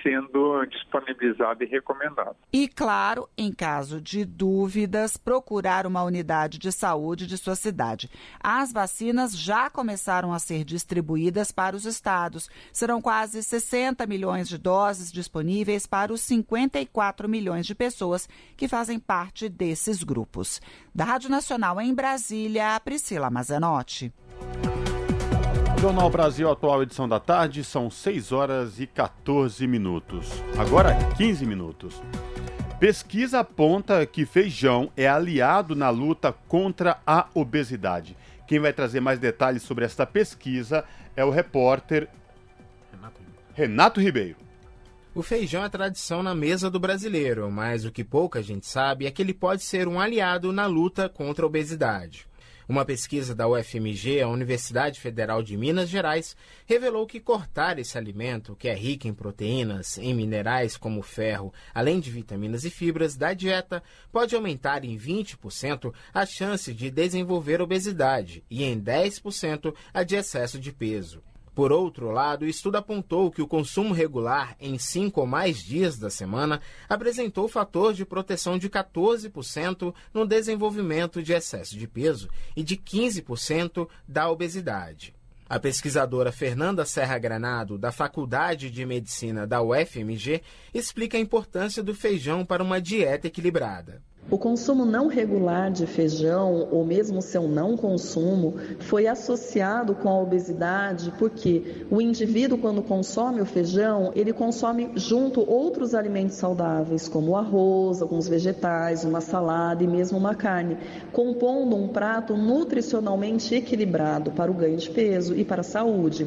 sendo disponibilizado e recomendado. E, claro, em caso de dúvidas, procurar uma unidade de saúde de sua cidade. As vacinas já começaram a ser distribuídas para os estados. Serão quase 60 milhões de doses disponíveis para os 54 milhões de pessoas que fazem parte desses grupos. Da Rádio Nacional em Brasília, Priscila Mazanotti. Jornal Brasil Atual, edição da tarde, são 6 horas e 14 minutos. Agora 15 minutos. Pesquisa aponta que feijão é aliado na luta contra a obesidade. Quem vai trazer mais detalhes sobre esta pesquisa é o repórter Renato, Renato Ribeiro. O feijão é tradição na mesa do brasileiro, mas o que pouca gente sabe é que ele pode ser um aliado na luta contra a obesidade. Uma pesquisa da UFMG, a Universidade Federal de Minas Gerais, revelou que cortar esse alimento, que é rico em proteínas, em minerais como ferro, além de vitaminas e fibras da dieta, pode aumentar em 20% a chance de desenvolver obesidade e em 10% a de excesso de peso. Por outro lado, o estudo apontou que o consumo regular em cinco ou mais dias da semana apresentou fator de proteção de 14% no desenvolvimento de excesso de peso e de 15% da obesidade. A pesquisadora Fernanda Serra Granado, da Faculdade de Medicina da UFMG, explica a importância do feijão para uma dieta equilibrada. O consumo não regular de feijão, ou mesmo seu não consumo, foi associado com a obesidade porque o indivíduo, quando consome o feijão, ele consome junto outros alimentos saudáveis, como arroz, alguns vegetais, uma salada e mesmo uma carne, compondo um prato nutricionalmente equilibrado para o ganho de peso e para a saúde.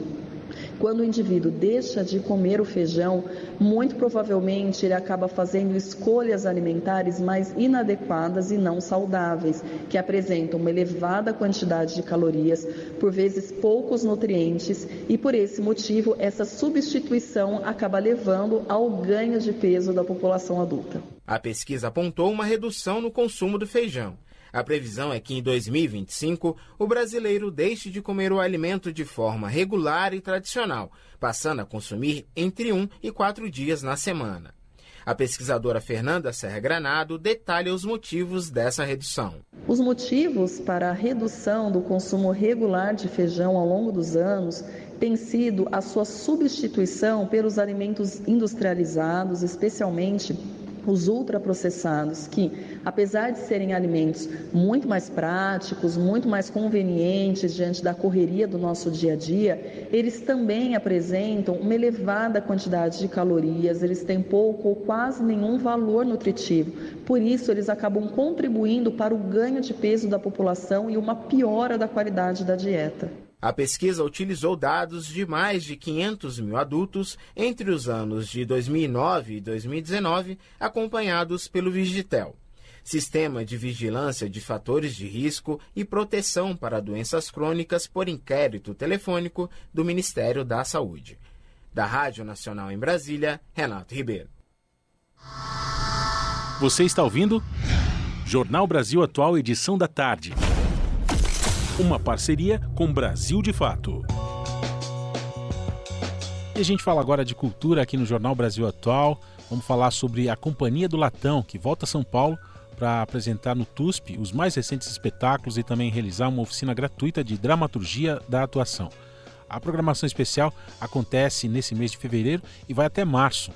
Quando o indivíduo deixa de comer o feijão, muito provavelmente ele acaba fazendo escolhas alimentares mais inadequadas e não saudáveis, que apresentam uma elevada quantidade de calorias, por vezes poucos nutrientes, e por esse motivo essa substituição acaba levando ao ganho de peso da população adulta. A pesquisa apontou uma redução no consumo do feijão. A previsão é que em 2025 o brasileiro deixe de comer o alimento de forma regular e tradicional, passando a consumir entre um e quatro dias na semana. A pesquisadora Fernanda Serra Granado detalha os motivos dessa redução. Os motivos para a redução do consumo regular de feijão ao longo dos anos tem sido a sua substituição pelos alimentos industrializados, especialmente os ultraprocessados, que, apesar de serem alimentos muito mais práticos, muito mais convenientes diante da correria do nosso dia a dia, eles também apresentam uma elevada quantidade de calorias, eles têm pouco ou quase nenhum valor nutritivo. Por isso, eles acabam contribuindo para o ganho de peso da população e uma piora da qualidade da dieta. A pesquisa utilizou dados de mais de 500 mil adultos entre os anos de 2009 e 2019, acompanhados pelo Vigitel. Sistema de Vigilância de Fatores de Risco e Proteção para Doenças Crônicas por Inquérito Telefônico do Ministério da Saúde. Da Rádio Nacional em Brasília, Renato Ribeiro. Você está ouvindo? Jornal Brasil Atual, edição da tarde. Uma parceria com Brasil de Fato. E a gente fala agora de cultura aqui no Jornal Brasil Atual. Vamos falar sobre a Companhia do Latão, que volta a São Paulo para apresentar no TUSP os mais recentes espetáculos e também realizar uma oficina gratuita de dramaturgia da atuação. A programação especial acontece nesse mês de fevereiro e vai até março.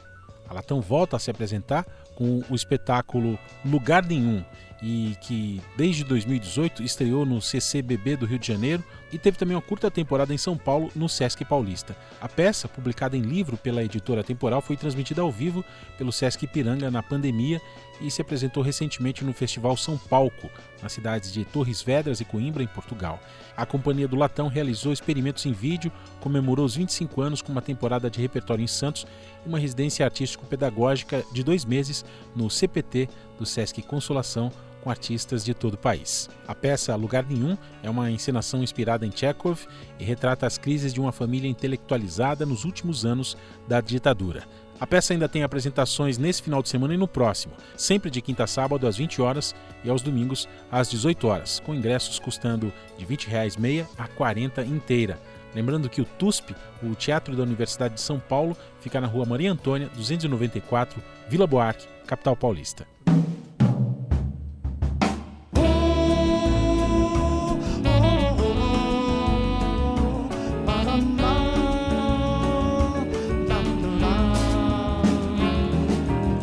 A Latão volta a se apresentar com o espetáculo Lugar Nenhum e que desde 2018 estreou no CCBB do Rio de Janeiro e teve também uma curta temporada em São Paulo no Sesc Paulista. A peça, publicada em livro pela editora Temporal, foi transmitida ao vivo pelo Sesc Ipiranga na pandemia e se apresentou recentemente no Festival São Palco, nas cidades de Torres Vedras e Coimbra, em Portugal. A Companhia do Latão realizou experimentos em vídeo, comemorou os 25 anos com uma temporada de repertório em Santos e uma residência artístico-pedagógica de dois meses no CPT do Sesc Consolação, com artistas de todo o país. A peça Lugar Nenhum é uma encenação inspirada em Chekhov e retrata as crises de uma família intelectualizada nos últimos anos da ditadura. A peça ainda tem apresentações nesse final de semana e no próximo, sempre de quinta a sábado às 20 horas e aos domingos às 18 horas, com ingressos custando de 20 reais meia a 40 inteira. Lembrando que o TUSP, o Teatro da Universidade de São Paulo, fica na rua Maria Antônia, 294, Vila Boarque, capital paulista.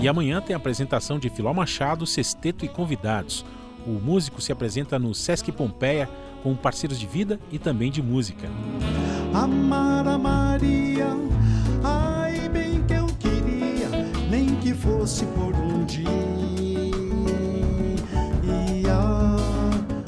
E amanhã tem a apresentação de Filó Machado, Sexteto e convidados. O músico se apresenta no Sesc Pompeia com parceiros de vida e também de música. Amar a Maria, ai bem que eu queria, nem que fosse por um dia.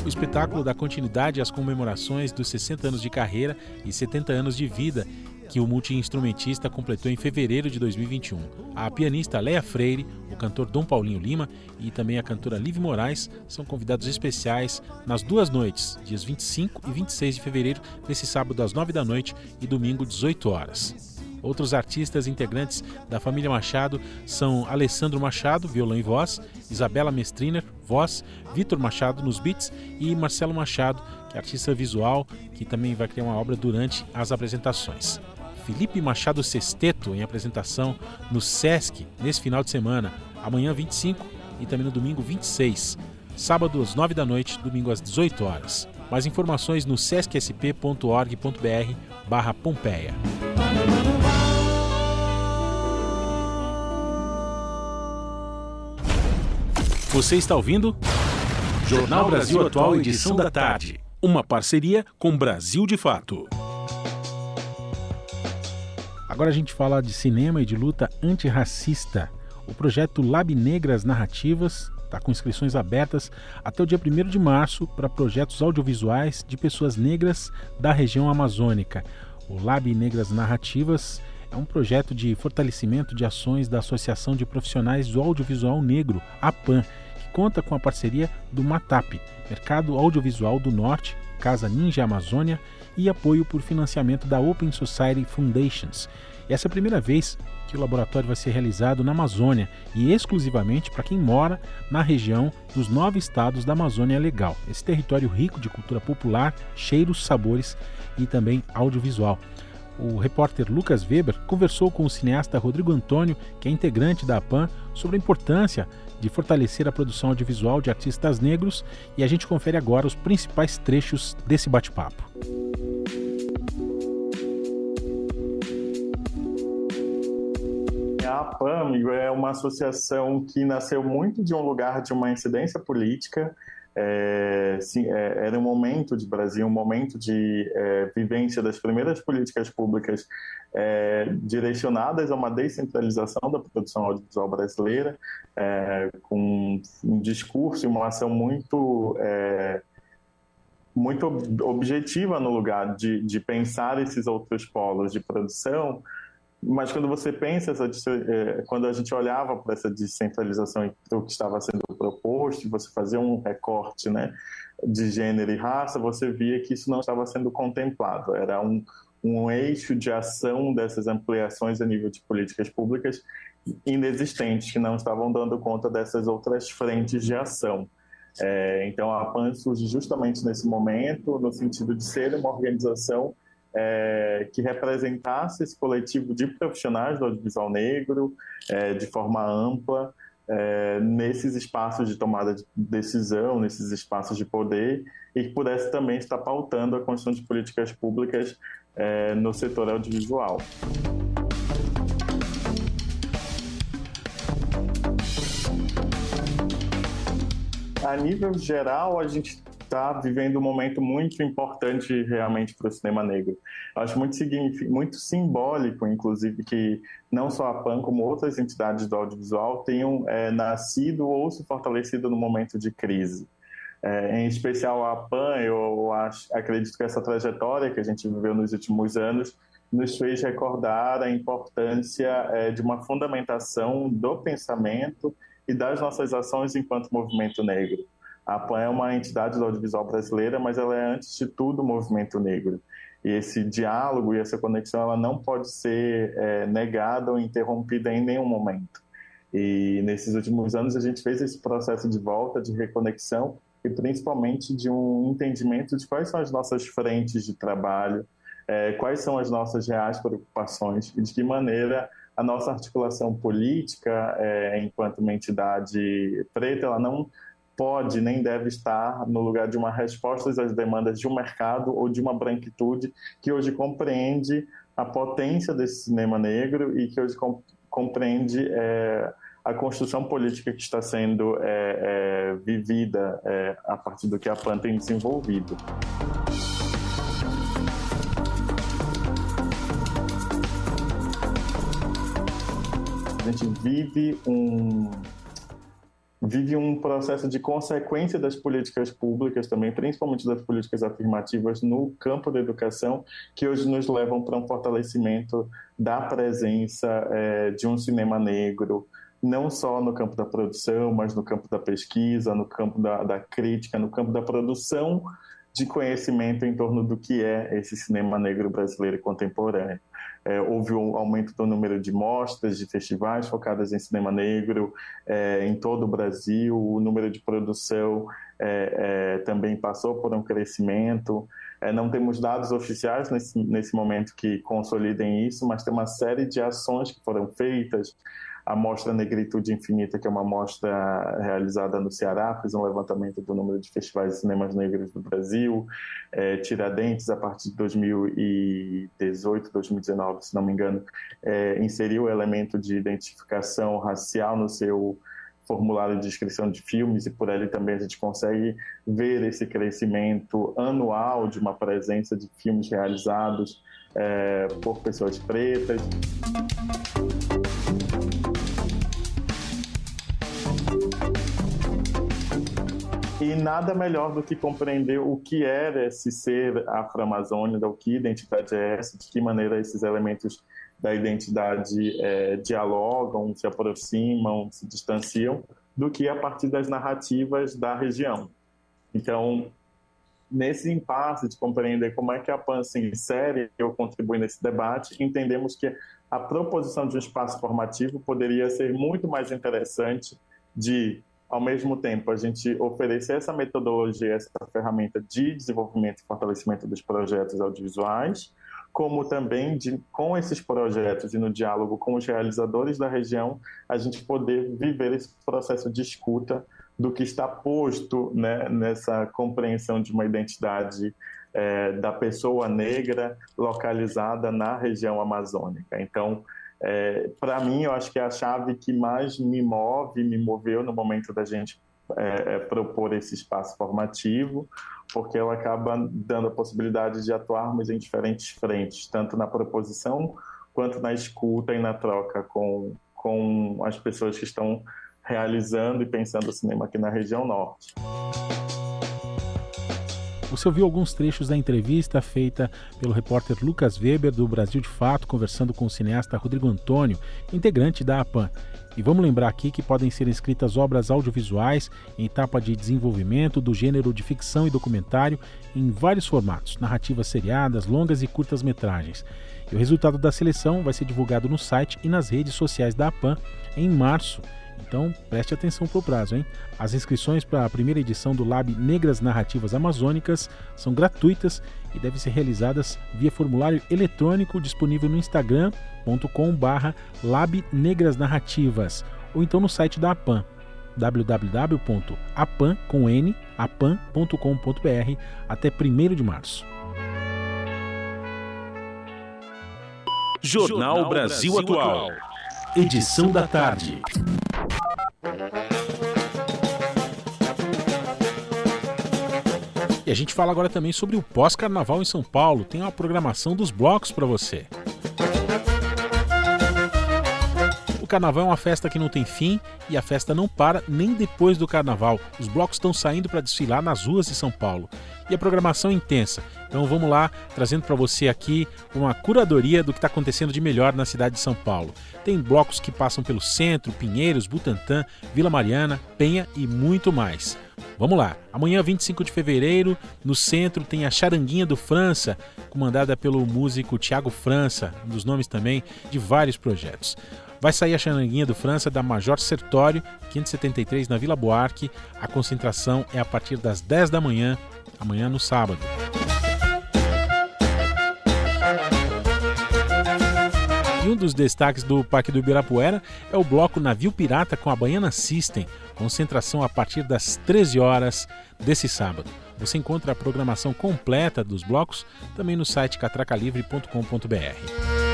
O espetáculo dá continuidade às comemorações dos 60 anos de carreira e 70 anos de vida que o multiinstrumentista completou em fevereiro de 2021. A pianista Leia Freire, o cantor Dom Paulinho Lima e também a cantora Liv Moraes são convidados especiais nas duas noites, dias 25 e 26 de fevereiro, nesse sábado às 9 da noite e domingo 18 horas. Outros artistas integrantes da família Machado são Alessandro Machado, violão e voz, Isabela Mestriner, voz, Vitor Machado nos beats e Marcelo Machado, que é artista visual, que também vai criar uma obra durante as apresentações. Felipe Machado Sesteto em apresentação no Sesc nesse final de semana, amanhã 25 e também no domingo 26, sábado às 9 da noite, domingo às 18 horas. Mais informações no sescsp.org.br barra Pompeia. Você está ouvindo? Jornal Brasil Atual, edição da tarde. Uma parceria com Brasil de Fato. Agora a gente fala de cinema e de luta antirracista. O projeto Lab Negras Narrativas está com inscrições abertas até o dia 1 de março para projetos audiovisuais de pessoas negras da região amazônica. O Lab Negras Narrativas é um projeto de fortalecimento de ações da Associação de Profissionais do Audiovisual Negro, APAN, que conta com a parceria do MATAP, Mercado Audiovisual do Norte, Casa Ninja Amazônia e apoio por financiamento da Open Society Foundations. Essa é a primeira vez que o laboratório vai ser realizado na Amazônia e exclusivamente para quem mora na região dos nove estados da Amazônia Legal. Esse território rico de cultura popular, cheiros, sabores e também audiovisual. O repórter Lucas Weber conversou com o cineasta Rodrigo Antônio, que é integrante da APAN, sobre a importância de fortalecer a produção audiovisual de artistas negros e a gente confere agora os principais trechos desse bate-papo. A APAM é uma associação que nasceu muito de um lugar de uma incidência política. É, sim, é, era um momento de Brasil, um momento de é, vivência das primeiras políticas públicas é, direcionadas a uma descentralização da produção audiovisual brasileira, é, com um discurso e uma ação muito é, muito objetiva no lugar de, de pensar esses outros polos de produção mas quando você pensa, essa, é, quando a gente olhava para essa descentralização o que estava sendo proposto, você fazia um recorte né, de gênero e raça, você via que isso não estava sendo contemplado. Era um, um eixo de ação dessas ampliações a nível de políticas públicas inexistentes, que não estavam dando conta dessas outras frentes de ação. É, então, a PAN surge justamente nesse momento, no sentido de ser uma organização é, que representasse esse coletivo de profissionais do audiovisual negro é, de forma ampla, é, nesses espaços de tomada de decisão, nesses espaços de poder, e que pudesse também estar pautando a construção de políticas públicas é, no setor audiovisual. A nível geral, a gente está vivendo um momento muito importante realmente para o cinema negro. Acho muito, muito simbólico, inclusive, que não só a PAN, como outras entidades do audiovisual tenham é, nascido ou se fortalecido no momento de crise. É, em especial a PAN, eu acho, acredito que essa trajetória que a gente viveu nos últimos anos nos fez recordar a importância é, de uma fundamentação do pensamento e das nossas ações enquanto movimento negro. A PAN é uma entidade do audiovisual brasileira, mas ela é, antes de tudo, movimento negro. E esse diálogo e essa conexão ela não pode ser é, negada ou interrompida em nenhum momento. E nesses últimos anos a gente fez esse processo de volta, de reconexão e principalmente de um entendimento de quais são as nossas frentes de trabalho, é, quais são as nossas reais preocupações e de que maneira a nossa articulação política, é, enquanto uma entidade preta, ela não pode nem deve estar no lugar de uma resposta às demandas de um mercado ou de uma branquitude que hoje compreende a potência desse cinema negro e que hoje compreende é, a construção política que está sendo é, é, vivida é, a partir do que a PAN tem desenvolvido. A gente vive um, vive um processo de consequência das políticas públicas também, principalmente das políticas afirmativas no campo da educação, que hoje nos levam para um fortalecimento da presença é, de um cinema negro, não só no campo da produção, mas no campo da pesquisa, no campo da, da crítica, no campo da produção de conhecimento em torno do que é esse cinema negro brasileiro contemporâneo. É, houve um aumento do número de mostras, de festivais focadas em cinema negro é, em todo o Brasil, o número de produção é, é também passou por um crescimento. É, não temos dados oficiais nesse, nesse momento que consolidem isso, mas tem uma série de ações que foram feitas a Mostra Negritude Infinita, que é uma mostra realizada no Ceará, fez um levantamento do número de festivais de cinemas negros do Brasil. É, Tiradentes, a partir de 2018, 2019, se não me engano, é, inseriu o elemento de identificação racial no seu formulário de inscrição de filmes e por ali também a gente consegue ver esse crescimento anual de uma presença de filmes realizados é, por pessoas pretas. E nada melhor do que compreender o que era esse ser afro-amazônica, o que identidade é essa, de que maneira esses elementos da identidade é, dialogam, se aproximam, se distanciam, do que a partir das narrativas da região. Então, nesse impasse de compreender como é que a PAN se insere ou contribui nesse debate, entendemos que a proposição de um espaço formativo poderia ser muito mais interessante de ao mesmo tempo, a gente oferecer essa metodologia, essa ferramenta de desenvolvimento e fortalecimento dos projetos audiovisuais, como também de, com esses projetos e no diálogo com os realizadores da região, a gente poder viver esse processo de escuta do que está posto né, nessa compreensão de uma identidade é, da pessoa negra localizada na região amazônica. Então, é, para mim, eu acho que é a chave que mais me move, me moveu no momento da gente é, é, propor esse espaço formativo, porque ela acaba dando a possibilidade de atuarmos em diferentes frentes, tanto na proposição quanto na escuta e na troca com, com as pessoas que estão realizando e pensando o cinema aqui na região norte. Você ouviu alguns trechos da entrevista feita pelo repórter Lucas Weber, do Brasil de Fato, conversando com o cineasta Rodrigo Antônio, integrante da APAN. E vamos lembrar aqui que podem ser inscritas obras audiovisuais em etapa de desenvolvimento do gênero de ficção e documentário em vários formatos, narrativas seriadas, longas e curtas metragens. E o resultado da seleção vai ser divulgado no site e nas redes sociais da APAN em março Então preste atenção para o prazo, hein? As inscrições para a primeira edição do Lab Negras Narrativas Amazônicas são gratuitas e devem ser realizadas via formulário eletrônico disponível no instagram.com/barra Lab Negras Narrativas ou então no site da APAN www.apan.com.br até 1 de março. Jornal Brasil Atual. Edição da tarde. E a gente fala agora também sobre o pós-carnaval em São Paulo. Tem uma programação dos blocos para você. Carnaval é uma festa que não tem fim e a festa não para nem depois do carnaval. Os blocos estão saindo para desfilar nas ruas de São Paulo. E a programação é intensa. Então vamos lá, trazendo para você aqui uma curadoria do que está acontecendo de melhor na cidade de São Paulo. Tem blocos que passam pelo centro, Pinheiros, Butantã, Vila Mariana, Penha e muito mais. Vamos lá. Amanhã, 25 de fevereiro, no centro tem a Charanguinha do França, comandada pelo músico Tiago França, um dos nomes também de vários projetos. Vai sair a Charanguinha do França da Major Sertório, 573 na Vila Buarque. A concentração é a partir das 10 da manhã, amanhã no sábado. E um dos destaques do Parque do Ibirapuera é o bloco Navio Pirata com a Baiana System, concentração a partir das 13 horas desse sábado. Você encontra a programação completa dos blocos também no site catracalivre.com.br.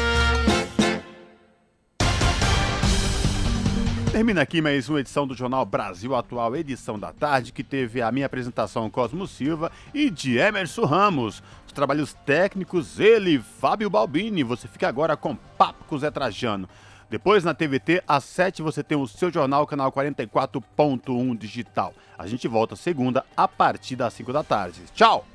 Termina aqui mais uma edição do Jornal Brasil Atual, edição da tarde, que teve a minha apresentação Cosmo Silva e de Emerson Ramos. Os trabalhos técnicos, ele, Fábio Balbini. Você fica agora com Papo com Zé Trajano. Depois na TVT, às 7 você tem o seu jornal, canal 44.1 digital. A gente volta segunda a partir das 5 da tarde. Tchau!